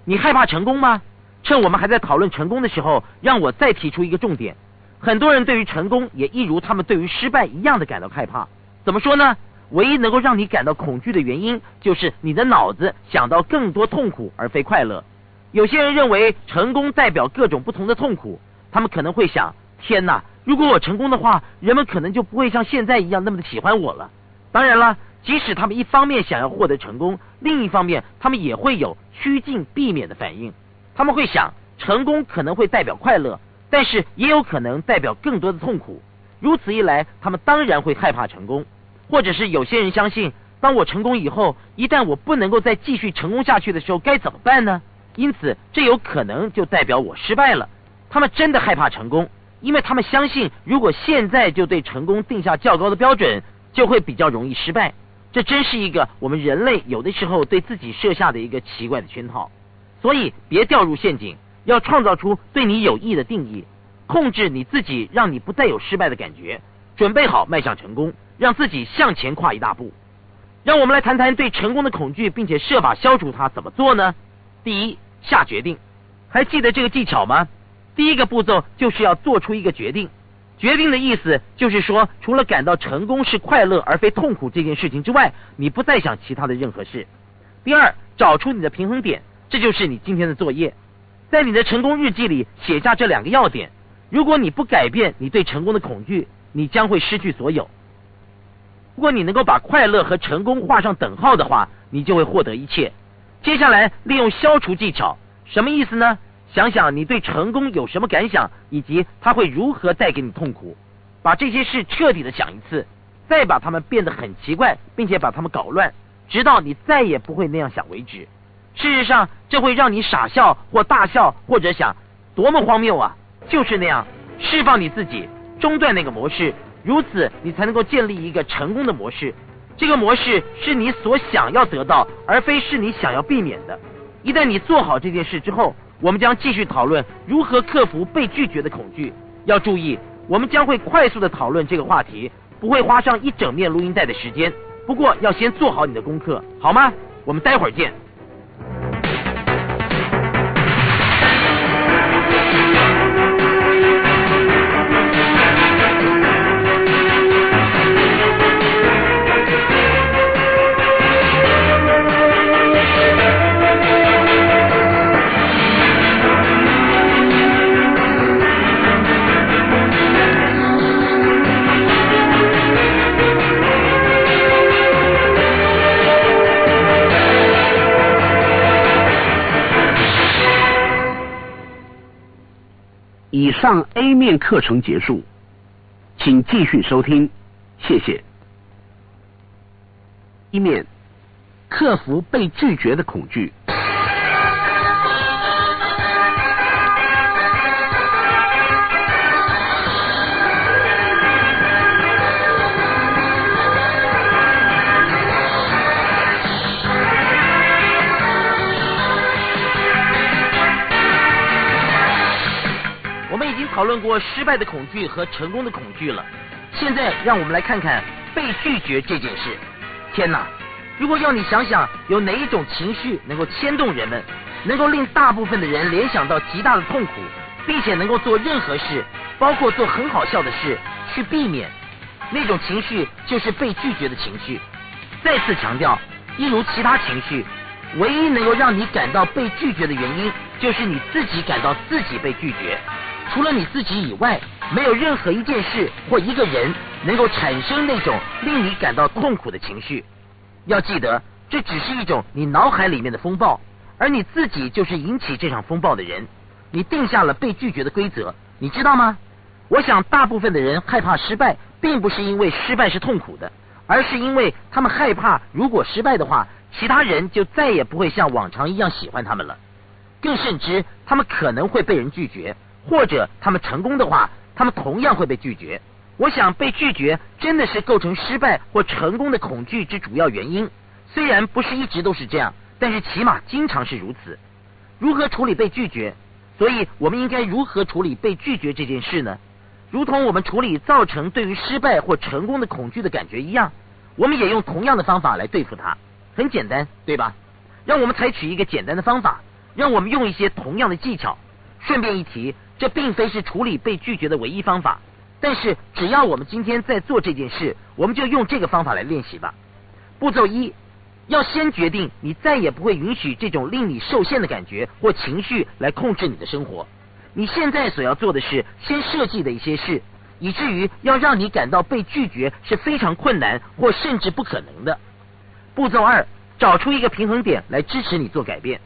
你害怕成功吗？趁我们还在讨论成功的时候，让我再提出一个重点。很多人对于成功也一如他们对于失败一样的感到害怕。怎么说呢？唯一能够让你感到恐惧的原因，就是你的脑子想到更多痛苦而非快乐。有些人认为成功代表各种不同的痛苦，他们可能会想：天哪！如果我成功的话，人们可能就不会像现在一样那么的喜欢我了。当然了。即使他们一方面想要获得成功，另一方面他们也会有趋近避免的反应。他们会想，成功可能会代表快乐，但是也有可能代表更多的痛苦。如此一来，他们当然会害怕成功。或者是有些人相信，当我成功以后，一旦我不能够再继续成功下去的时候，该怎么办呢？因此，这有可能就代表我失败了。他们真的害怕成功，因为他们相信，如果现在就对成功定下较高的标准，就会比较容易失败。这真是一个我们人类有的时候对自己设下的一个奇怪的圈套。所以别掉入陷阱，要创造出对你有益的定义，控制你自己，让你不再有失败的感觉，准备好迈向成功，让自己向前跨一大步。让我们来谈谈对成功的恐惧，并且设法消除它，怎么做呢？第一，下决定。还记得这个技巧吗？第一个步骤就是要做出一个决定。决定的意思就是说，除了感到成功是快乐而非痛苦这件事情之外，你不再想其他的任何事。第二，找出你的平衡点，这就是你今天的作业。在你的成功日记里写下这两个要点。如果你不改变你对成功的恐惧，你将会失去所有。如果你能够把快乐和成功画上等号的话，你就会获得一切。接下来利用消除技巧，什么意思呢？想想你对成功有什么感想，以及它会如何带给你痛苦。把这些事彻底的想一次，再把它们变得很奇怪，并且把它们搞乱，直到你再也不会那样想为止。事实上，这会让你傻笑或大笑，或者想多么荒谬啊！就是那样，释放你自己，中断那个模式。如此，你才能够建立一个成功的模式。这个模式是你所想要得到，而非是你想要避免的。一旦你做好这件事之后，我们将继续讨论如何克服被拒绝的恐惧。要注意，我们将会快速的讨论这个话题，不会花上一整面录音带的时间。不过，要先做好你的功课，好吗？我们待会儿见。以上 A 面课程结束，请继续收听，谢谢。一面，克服被拒绝的恐惧。讨论过失败的恐惧和成功的恐惧了，现在让我们来看看被拒绝这件事。天哪！如果要你想想有哪一种情绪能够牵动人们，能够令大部分的人联想到极大的痛苦，并且能够做任何事，包括做很好笑的事去避免，那种情绪就是被拒绝的情绪。再次强调，一如其他情绪，唯一能够让你感到被拒绝的原因，就是你自己感到自己被拒绝。除了你自己以外，没有任何一件事或一个人能够产生那种令你感到痛苦的情绪。要记得，这只是一种你脑海里面的风暴，而你自己就是引起这场风暴的人。你定下了被拒绝的规则，你知道吗？我想，大部分的人害怕失败，并不是因为失败是痛苦的，而是因为他们害怕，如果失败的话，其他人就再也不会像往常一样喜欢他们了。更甚之，他们可能会被人拒绝。或者他们成功的话，他们同样会被拒绝。我想被拒绝真的是构成失败或成功的恐惧之主要原因。虽然不是一直都是这样，但是起码经常是如此。如何处理被拒绝？所以我们应该如何处理被拒绝这件事呢？如同我们处理造成对于失败或成功的恐惧的感觉一样，我们也用同样的方法来对付它。很简单，对吧？让我们采取一个简单的方法，让我们用一些同样的技巧。顺便一提。这并非是处理被拒绝的唯一方法，但是只要我们今天在做这件事，我们就用这个方法来练习吧。步骤一，要先决定你再也不会允许这种令你受限的感觉或情绪来控制你的生活。你现在所要做的是先设计的一些事，以至于要让你感到被拒绝是非常困难或甚至不可能的。步骤二，找出一个平衡点来支持你做改变。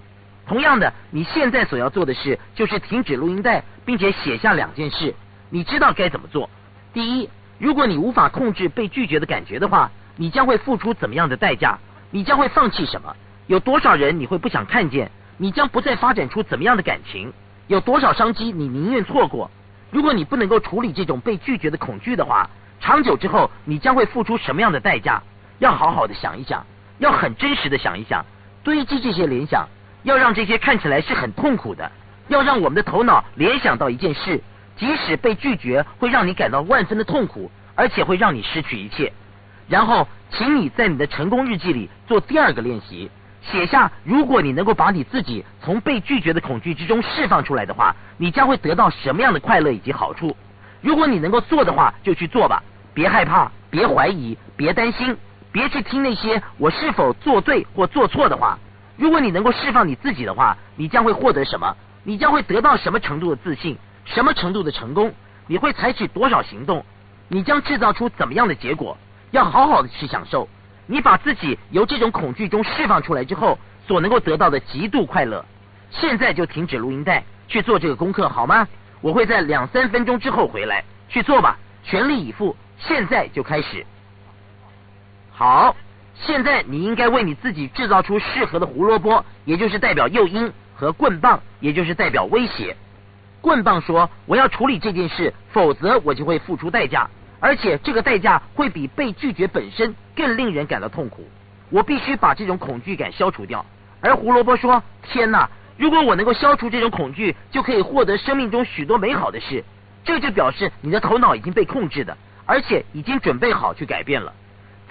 同样的，你现在所要做的事就是停止录音带，并且写下两件事。你知道该怎么做？第一，如果你无法控制被拒绝的感觉的话，你将会付出怎么样的代价？你将会放弃什么？有多少人你会不想看见？你将不再发展出怎么样的感情？有多少商机你宁愿错过？如果你不能够处理这种被拒绝的恐惧的话，长久之后你将会付出什么样的代价？要好好的想一想，要很真实的想一想，堆积这些联想，要让这些看起来是很痛苦的，要让我们的头脑联想到一件事，即使被拒绝会让你感到万分的痛苦，而且会让你失去一切。然后，请你在你的成功日记里做第二个练习，写下如果你能够把你自己从被拒绝的恐惧之中释放出来的话，你将会得到什么样的快乐以及好处。如果你能够做的话，就去做吧，别害怕，别怀疑，别担心。别去听那些我是否做对或做错的话。如果你能够释放你自己的话，你将会获得什么？你将会得到什么程度的自信？什么程度的成功？你会采取多少行动？你将制造出怎么样的结果？要好好的去享受。你把自己由这种恐惧中释放出来之后，所能够得到的极度快乐。现在就停止录音带，去做这个功课好吗？我会在两三分钟之后回来，去做吧，全力以赴，现在就开始。好，现在你应该为你自己制造出适合的胡萝卜，也就是代表诱因和棍棒，也就是代表威胁。棍棒说：“我要处理这件事，否则我就会付出代价，而且这个代价会比被拒绝本身更令人感到痛苦。我必须把这种恐惧感消除掉。”而胡萝卜说：“天哪！如果我能够消除这种恐惧，就可以获得生命中许多美好的事。这就表示你的头脑已经被控制的，而且已经准备好去改变了。”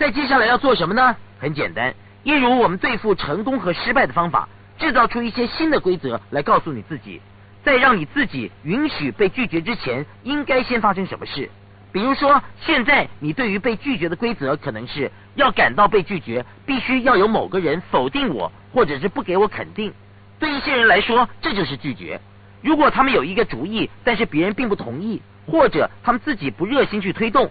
在接下来要做什么呢？很简单，一如我们对付成功和失败的方法，制造出一些新的规则来告诉你自己，在让你自己允许被拒绝之前，应该先发生什么事。比如说，现在你对于被拒绝的规则可能是要感到被拒绝，必须要有某个人否定我，或者是不给我肯定。对一些人来说，这就是拒绝。如果他们有一个主意，但是别人并不同意，或者他们自己不热心去推动。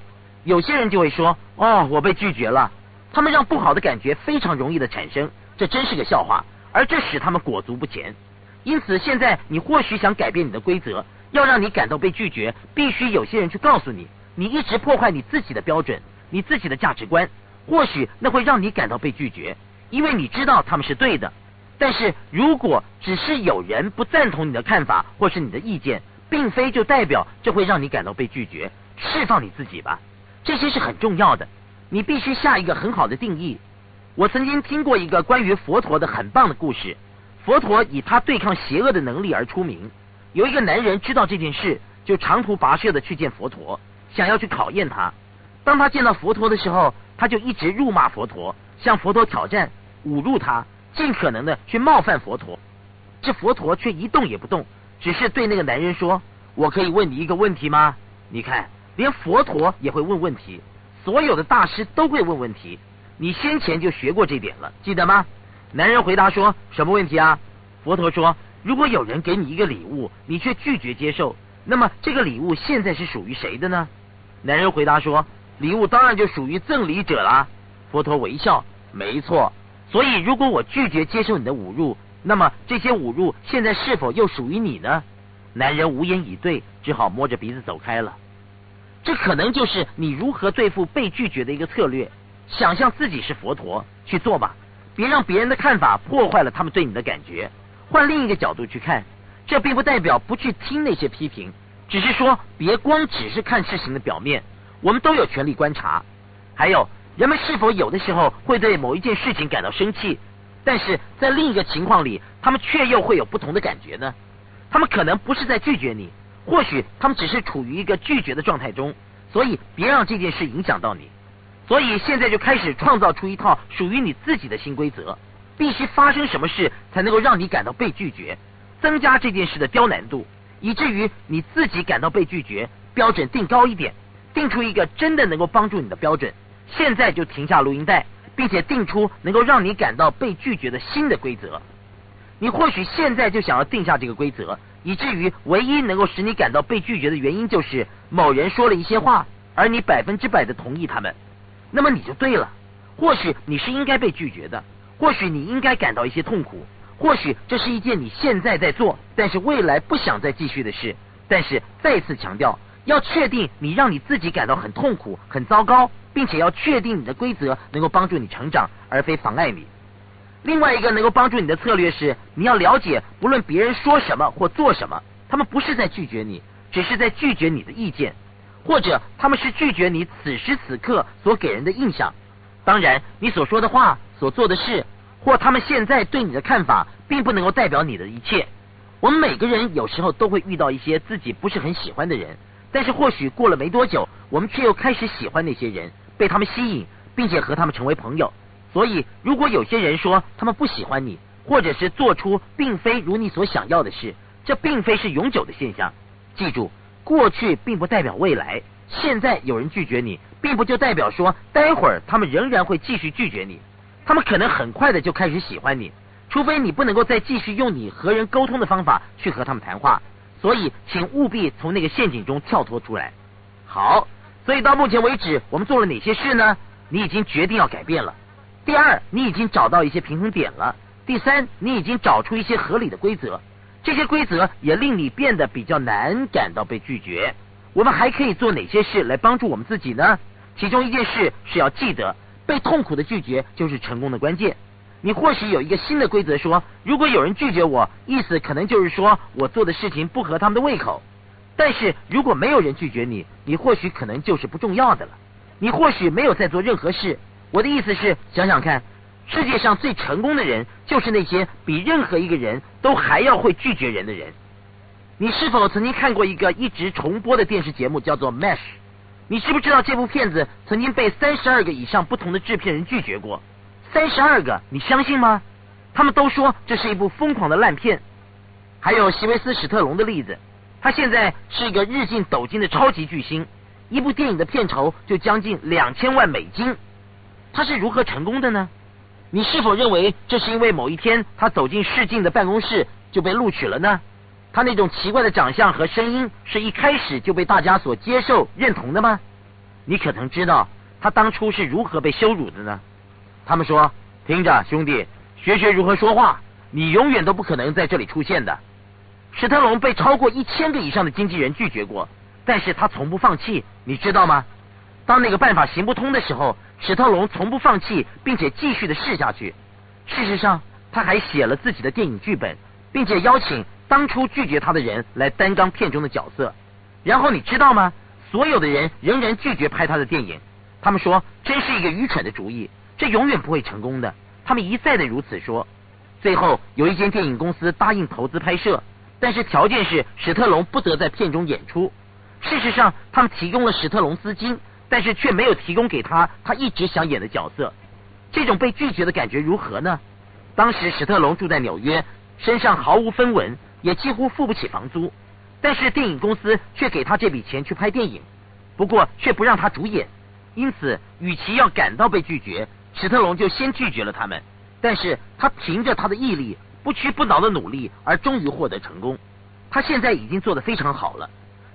有些人就会说：“哦，我被拒绝了。”他们让不好的感觉非常容易的产生，这真是个笑话，而这使他们裹足不前。因此，现在你或许想改变你的规则，要让你感到被拒绝，必须有些人去告诉你，你一直破坏你自己的标准，你自己的价值观。或许那会让你感到被拒绝，因为你知道他们是对的。但是如果只是有人不赞同你的看法或是你的意见，并非就代表这会让你感到被拒绝。释放你自己吧。这些是很重要的，你必须下一个很好的定义。我曾经听过一个关于佛陀的很棒的故事。佛陀以他对抗邪恶的能力而出名。有一个男人知道这件事，就长途跋涉的去见佛陀，想要去考验他。当他见到佛陀的时候，他就一直辱骂佛陀，向佛陀挑战，侮辱他，尽可能的去冒犯佛陀。这佛陀却一动也不动，只是对那个男人说：“我可以问你一个问题吗？你看。”连佛陀也会问问题，所有的大师都会问问题。你先前就学过这点了，记得吗？男人回答说：“什么问题啊？”佛陀说：“如果有人给你一个礼物，你却拒绝接受，那么这个礼物现在是属于谁的呢？”男人回答说：“礼物当然就属于赠礼者啦。”佛陀微笑：“没错。所以如果我拒绝接受你的侮辱，那么这些侮辱现在是否又属于你呢？”男人无言以对，只好摸着鼻子走开了。这可能就是你如何对付被拒绝的一个策略。想象自己是佛陀，去做吧，别让别人的看法破坏了他们对你的感觉。换另一个角度去看，这并不代表不去听那些批评，只是说别光只是看事情的表面。我们都有权利观察。还有，人们是否有的时候会对某一件事情感到生气，但是在另一个情况里，他们却又会有不同的感觉呢？他们可能不是在拒绝你。或许他们只是处于一个拒绝的状态中，所以别让这件事影响到你。所以现在就开始创造出一套属于你自己的新规则。必须发生什么事才能够让你感到被拒绝？增加这件事的刁难度，以至于你自己感到被拒绝。标准定高一点，定出一个真的能够帮助你的标准。现在就停下录音带，并且定出能够让你感到被拒绝的新的规则。你或许现在就想要定下这个规则。以至于唯一能够使你感到被拒绝的原因，就是某人说了一些话，而你百分之百的同意他们，那么你就对了。或许你是应该被拒绝的，或许你应该感到一些痛苦，或许这是一件你现在在做，但是未来不想再继续的事。但是再次强调，要确定你让你自己感到很痛苦、很糟糕，并且要确定你的规则能够帮助你成长，而非妨碍你。另外一个能够帮助你的策略是，你要了解，不论别人说什么或做什么，他们不是在拒绝你，只是在拒绝你的意见，或者他们是拒绝你此时此刻所给人的印象。当然，你所说的话、所做的事，或他们现在对你的看法，并不能够代表你的一切。我们每个人有时候都会遇到一些自己不是很喜欢的人，但是或许过了没多久，我们却又开始喜欢那些人，被他们吸引，并且和他们成为朋友。所以，如果有些人说他们不喜欢你，或者是做出并非如你所想要的事，这并非是永久的现象。记住，过去并不代表未来。现在有人拒绝你，并不就代表说待会儿他们仍然会继续拒绝你。他们可能很快的就开始喜欢你，除非你不能够再继续用你和人沟通的方法去和他们谈话。所以，请务必从那个陷阱中跳脱出来。好，所以到目前为止，我们做了哪些事呢？你已经决定要改变了。第二，你已经找到一些平衡点了。第三，你已经找出一些合理的规则，这些规则也令你变得比较难感到被拒绝。我们还可以做哪些事来帮助我们自己呢？其中一件事是要记得，被痛苦的拒绝就是成功的关键。你或许有一个新的规则说，如果有人拒绝我，意思可能就是说我做的事情不合他们的胃口。但是如果没有人拒绝你，你或许可能就是不重要的了。你或许没有在做任何事。我的意思是，想想看，世界上最成功的人，就是那些比任何一个人都还要会拒绝人的人。你是否曾经看过一个一直重播的电视节目，叫做《Mesh》？你知不知道这部片子曾经被三十二个以上不同的制片人拒绝过？三十二个，你相信吗？他们都说这是一部疯狂的烂片。还有席维斯·史特龙的例子，他现在是一个日进斗金的超级巨星，一部电影的片酬就将近两千万美金。他是如何成功的呢？你是否认为这是因为某一天他走进试镜的办公室就被录取了呢？他那种奇怪的长相和声音是一开始就被大家所接受认同的吗？你可曾知道他当初是如何被羞辱的呢？他们说：“听着，兄弟，学学如何说话，你永远都不可能在这里出现的。”史特龙被超过一千个以上的经纪人拒绝过，但是他从不放弃，你知道吗？当那个办法行不通的时候，史特龙从不放弃，并且继续的试下去。事实上，他还写了自己的电影剧本，并且邀请。当初拒绝他的人来担纲片中的角色，然后你知道吗？所有的人仍然拒绝拍他的电影，他们说真是一个愚蠢的主意，这永远不会成功的。他们一再的如此说。最后有一间电影公司答应投资拍摄，但是条件是史特龙不得在片中演出。事实上，他们提供了史特龙资金，但是却没有提供给他他一直想演的角色。这种被拒绝的感觉如何呢？当时史特龙住在纽约，身上毫无分文。也几乎付不起房租，但是电影公司却给他这笔钱去拍电影，不过却不让他主演。因此，与其要感到被拒绝，史特龙就先拒绝了他们。但是他凭着他的毅力、不屈不挠的努力，而终于获得成功。他现在已经做得非常好了。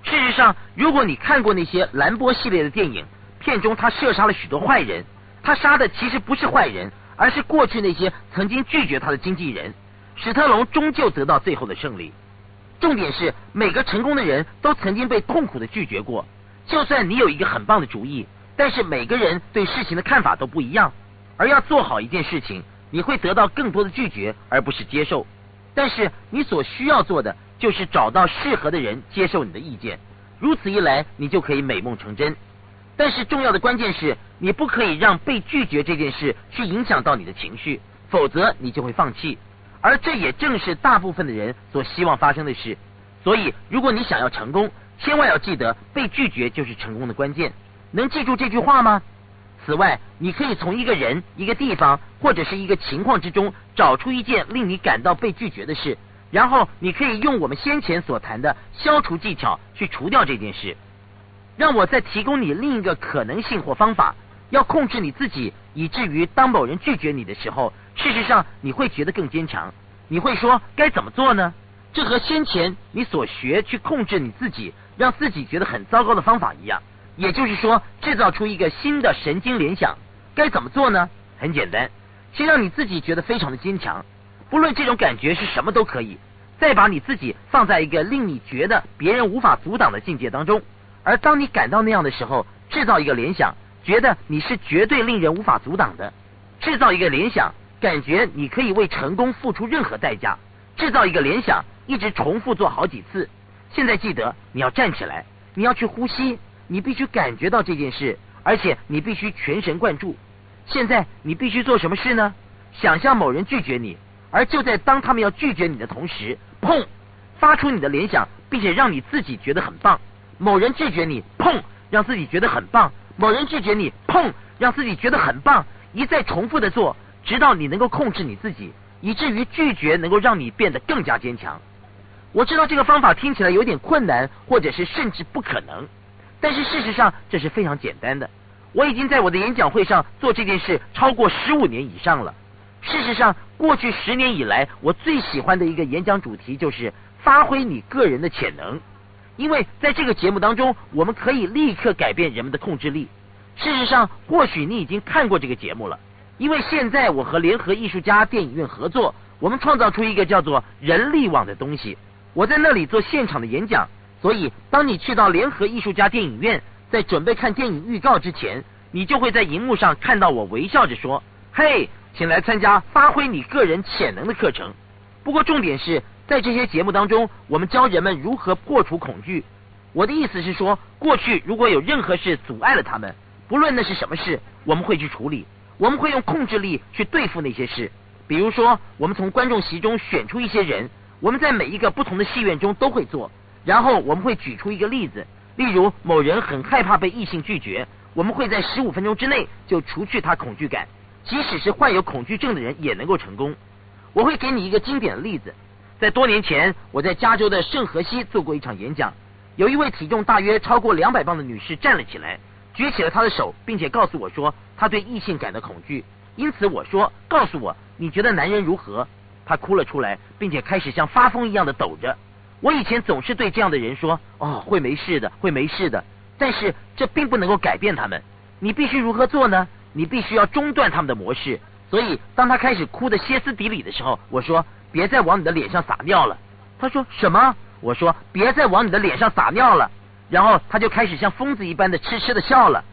事实上，如果你看过那些兰波系列的电影，片中他射杀了许多坏人，他杀的其实不是坏人，而是过去那些曾经拒绝他的经纪人。史特龙终究得到最后的胜利。重点是，每个成功的人都曾经被痛苦的拒绝过。就算你有一个很棒的主意，但是每个人对事情的看法都不一样。而要做好一件事情，你会得到更多的拒绝，而不是接受。但是你所需要做的，就是找到适合的人接受你的意见。如此一来，你就可以美梦成真。但是重要的关键是你不可以让被拒绝这件事去影响到你的情绪，否则你就会放弃。而这也正是大部分的人所希望发生的事，所以如果你想要成功，千万要记得被拒绝就是成功的关键。能记住这句话吗？此外，你可以从一个人、一个地方或者是一个情况之中找出一件令你感到被拒绝的事，然后你可以用我们先前所谈的消除技巧去除掉这件事。让我再提供你另一个可能性或方法，要控制你自己，以至于当某人拒绝你的时候。事实上，你会觉得更坚强。你会说该怎么做呢？这和先前你所学去控制你自己，让自己觉得很糟糕的方法一样。也就是说，制造出一个新的神经联想。该怎么做呢？很简单，先让你自己觉得非常的坚强，不论这种感觉是什么都可以。再把你自己放在一个令你觉得别人无法阻挡的境界当中，而当你感到那样的时候，制造一个联想，觉得你是绝对令人无法阻挡的。制造一个联想。感觉你可以为成功付出任何代价，制造一个联想，一直重复做好几次，现在记得你要站起来，你要去呼吸，你必须感觉到这件事，而且你必须全神贯注。现在你必须做什么事呢？想象某人拒绝你，而就在当他们要拒绝你的同时，砰，发出你的联想，并且让你自己觉得很棒。某人拒绝你，砰，让自己觉得很棒。某人拒绝你，砰，让自己觉得很棒。一再重复的做，直到你能够控制你自己，以至于拒绝能够让你变得更加坚强。我知道这个方法听起来有点困难，或者是甚至不可能，但是事实上这是非常简单的。我已经在我的演讲会上做这件事超过十五年以上了。事实上，过去十年以来，我最喜欢的一个演讲主题就是发挥你个人的潜能，因为在这个节目当中，我们可以立刻改变人们的控制力。事实上，或许你已经看过这个节目了，因为现在我和联合艺术家电影院合作，我们创造出一个叫做人力网的东西。我在那里做现场的演讲，所以当你去到联合艺术家电影院，在准备看电影预告之前，你就会在荧幕上看到我微笑着说：“嘿。”请来参加发挥你个人潜能的课程。不过重点是在这些节目当中，我们教人们如何破除恐惧。我的意思是说，过去如果有任何事阻碍了他们，不论那是什么事，我们会去处理。我们会用控制力去对付那些事。比如说，我们从观众席中选出一些人，我们在每一个不同的戏院中都会做。然后我们会举出一个例子，例如某人很害怕被异性拒绝，我们会在十五分钟之内就除去他恐惧感。即使是患有恐惧症的人也能够成功。我会给你一个经典的例子，在多年前，我在加州的圣荷西做过一场演讲，有一位体重大约超过两百磅的女士站了起来，举起了她的手，并且告诉我说她对异性感到恐惧。因此我说：“告诉我，你觉得男人如何？”她哭了出来，并且开始像发疯一样的抖着。我以前总是对这样的人说：“哦，会没事的，会没事的。”但是这并不能够改变他们。你必须如何做呢？你必须要中断他们的模式，所以当他开始哭得歇斯底里的时候，我说别再往你的脸上撒尿了。他说什么？我说别再往你的脸上撒尿了。然后他就开始像疯子一般的痴痴的笑了。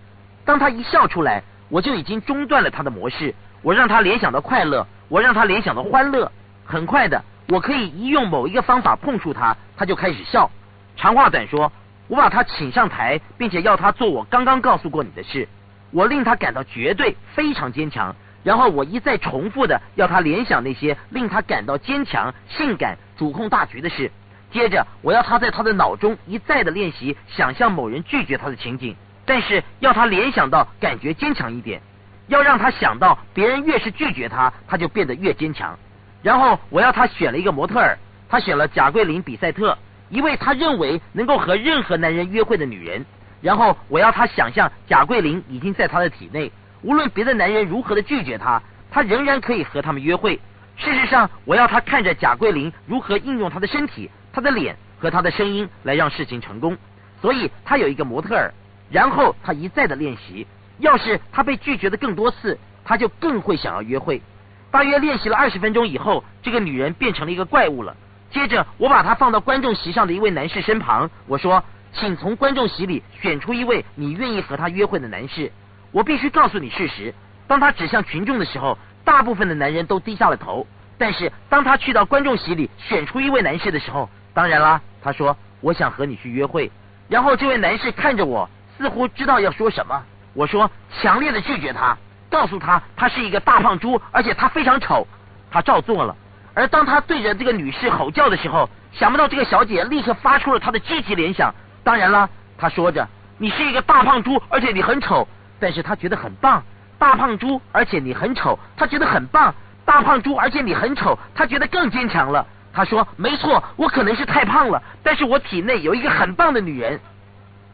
当他一笑出来，我就已经中断了他的模式。我让他联想到快乐，我让他联想到欢乐。很快的，我可以一用某一个方法碰触他，他就开始笑。长话短说，我把他请上台，并且要他做我刚刚告诉过你的事。我令他感到绝对非常坚强，然后我一再重复的要他联想那些令他感到坚强、性感、主控大局的事。接着，我要他在他的脑中一再的练习想象某人拒绝他的情景，但是要他联想到感觉坚强一点，要让他想到别人越是拒绝他，他就变得越坚强。然后我要他选了一个模特儿，他选了贾桂林比赛特，一位他认为能够和任何男人约会的女人。然后我要他想象贾桂林已经在他的体内，无论别的男人如何的拒绝他，他仍然可以和他们约会。事实上，我要他看着贾桂林如何应用他的身体、他的脸和他的声音来让事情成功。所以他有一个模特儿，然后他一再的练习。要是他被拒绝的更多次，他就更会想要约会。大约练习了二十分钟以后，这个女人变成了一个怪物了。接着我把她放到观众席上的一位男士身旁，我说。请从观众席里选出一位你愿意和他约会的男士。我必须告诉你事实：当他指向群众的时候，大部分的男人都低下了头。但是当他去到观众席里选出一位男士的时候，当然啦，他说：“我想和你去约会。”然后这位男士看着我，似乎知道要说什么。我说：“强烈的拒绝他，告诉他他是一个大胖猪，而且他非常丑。”他照做了。而当他对着这个女士吼叫的时候，想不到这个小姐立刻发出了她的积极联想。当然了，他说着：“你是一个大胖猪，而且你很丑。”但是他觉得很棒。大胖猪，而且你很丑，他觉得很棒。大胖猪，而且你很丑，他觉得更坚强了。他说：“没错，我可能是太胖了，但是我体内有一个很棒的女人。”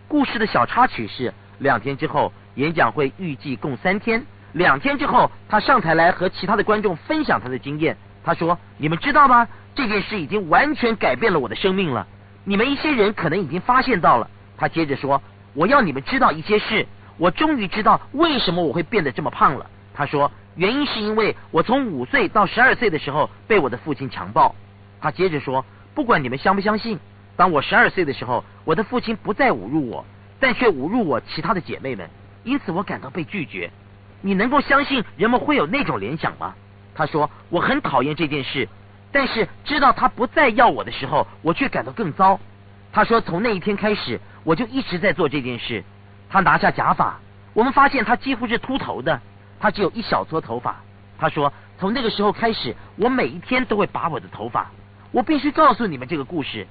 故事的小插曲是：两天之后，演讲会预计共三天。两天之后，他上台来和其他的观众分享他的经验。他说：“你们知道吗？这件事已经完全改变了我的生命了。”你们一些人可能已经发现到了。他接着说：“我要你们知道一些事。我终于知道为什么我会变得这么胖了。”他说：“原因是因为我从五岁到十二岁的时候被我的父亲强暴。”他接着说：“不管你们相不相信，当我十二岁的时候，我的父亲不再侮辱我，但却侮辱我其他的姐妹们，因此我感到被拒绝。你能够相信人们会有那种联想吗？”他说：“我很讨厌这件事。”但是知道他不再要我的时候，我却感到更糟。他说从那一天开始，我就一直在做这件事。他拿下假发，我们发现他几乎是秃头的，他只有一小撮头发。他说从那个时候开始，我每一天都会拔我的头发。我必须告诉你们这个故事，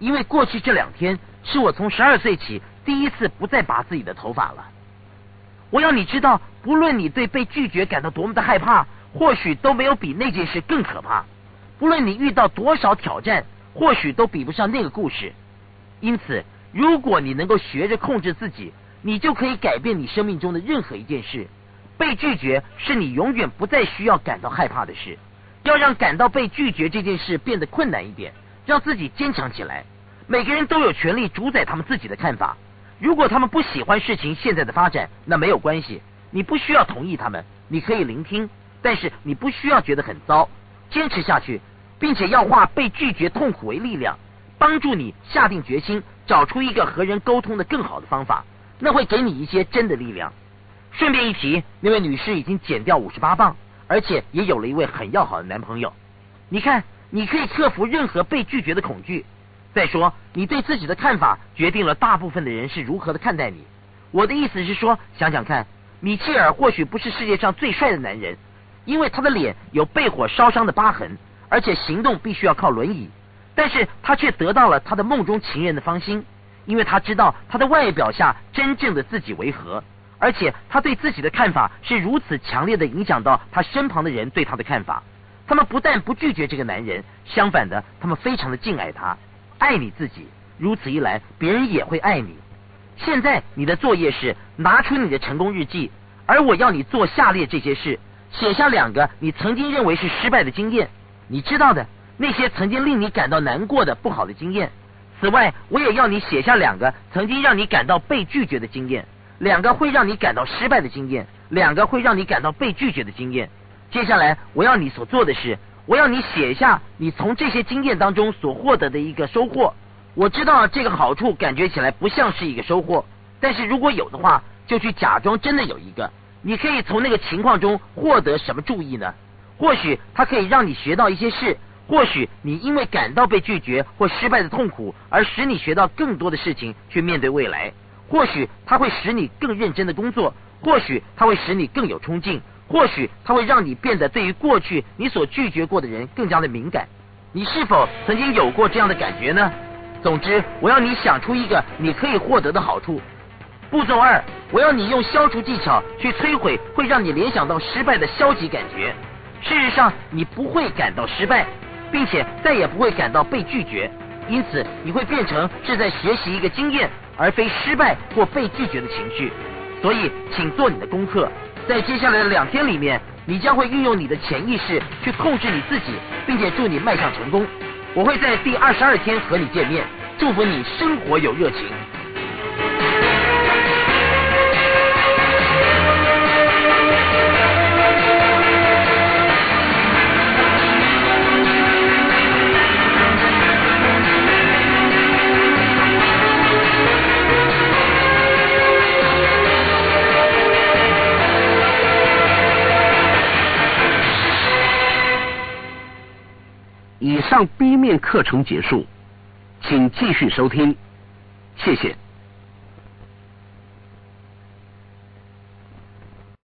因为过去这两天是我从十二岁起第一次不再拔自己的头发了。我要你知道，不论你对被拒绝感到多么的害怕，或许都没有比那件事更可怕。不论你遇到多少挑战，或许都比不上那个故事。因此，如果你能够学着控制自己，你就可以改变你生命中的任何一件事。被拒绝是你永远不再需要感到害怕的事。要让感到被拒绝这件事变得困难一点，让自己坚强起来。每个人都有权利主宰他们自己的看法。如果他们不喜欢事情现在的发展，那没有关系，你不需要同意他们，你可以聆听，但是你不需要觉得很糟，坚持下去，并且要化被拒绝痛苦为力量，帮助你下定决心，找出一个和人沟通的更好的方法，那会给你一些真的力量。顺便一提，那位女士已经减掉五十八磅，而且也有了一位很要好的男朋友。你看，你可以克服任何被拒绝的恐惧。再说，你对自己的看法决定了大部分的人是如何的看待你。我的意思是说，想想看，米切尔或许不是世界上最帅的男人，因为他的脸有被火烧伤的疤痕，而且行动必须要靠轮椅。但是他却得到了他的梦中情人的芳心，因为他知道他的外表下真正的自己为何，而且他对自己的看法是如此强烈的影响到他身旁的人对他的看法。他们不但不拒绝这个男人，相反的，他们非常的敬爱他。爱你自己，如此一来，别人也会爱你。现在你的作业是拿出你的成功日记，而我要你做下列这些事：写下两个你曾经认为是失败的经验，你知道的那些曾经令你感到难过的不好的经验。此外，我也要你写下两个曾经让你感到被拒绝的经验，两个会让你感到失败的经验，两个会让你感到被拒绝的经验。接下来我要你所做的是。我要你写下你从这些经验当中所获得的一个收获。我知道这个好处感觉起来不像是一个收获，但是如果有的话，就去假装真的有一个。你可以从那个情况中获得什么注意呢？或许它可以让你学到一些事，或许你因为感到被拒绝或失败的痛苦而使你学到更多的事情去面对未来。或许它会使你更认真的工作，或许它会使你更有冲劲。或许它会让你变得对于过去你所拒绝过的人更加的敏感。你是否曾经有过这样的感觉呢？总之，我要你想出一个你可以获得的好处。步骤二，我要你用消除技巧去摧毁会让你联想到失败的消极感觉。事实上，你不会感到失败，并且再也不会感到被拒绝。因此，你会变成是在学习一个经验，而非失败或被拒绝的情绪。所以，请做你的功课。在接下来的两天里面，你将会运用你的潜意识去控制你自己，并且祝你迈向成功。我会在第二十二天和你见面，祝福你生活有热情。以上 B 面课程结束，请继续收听，谢谢。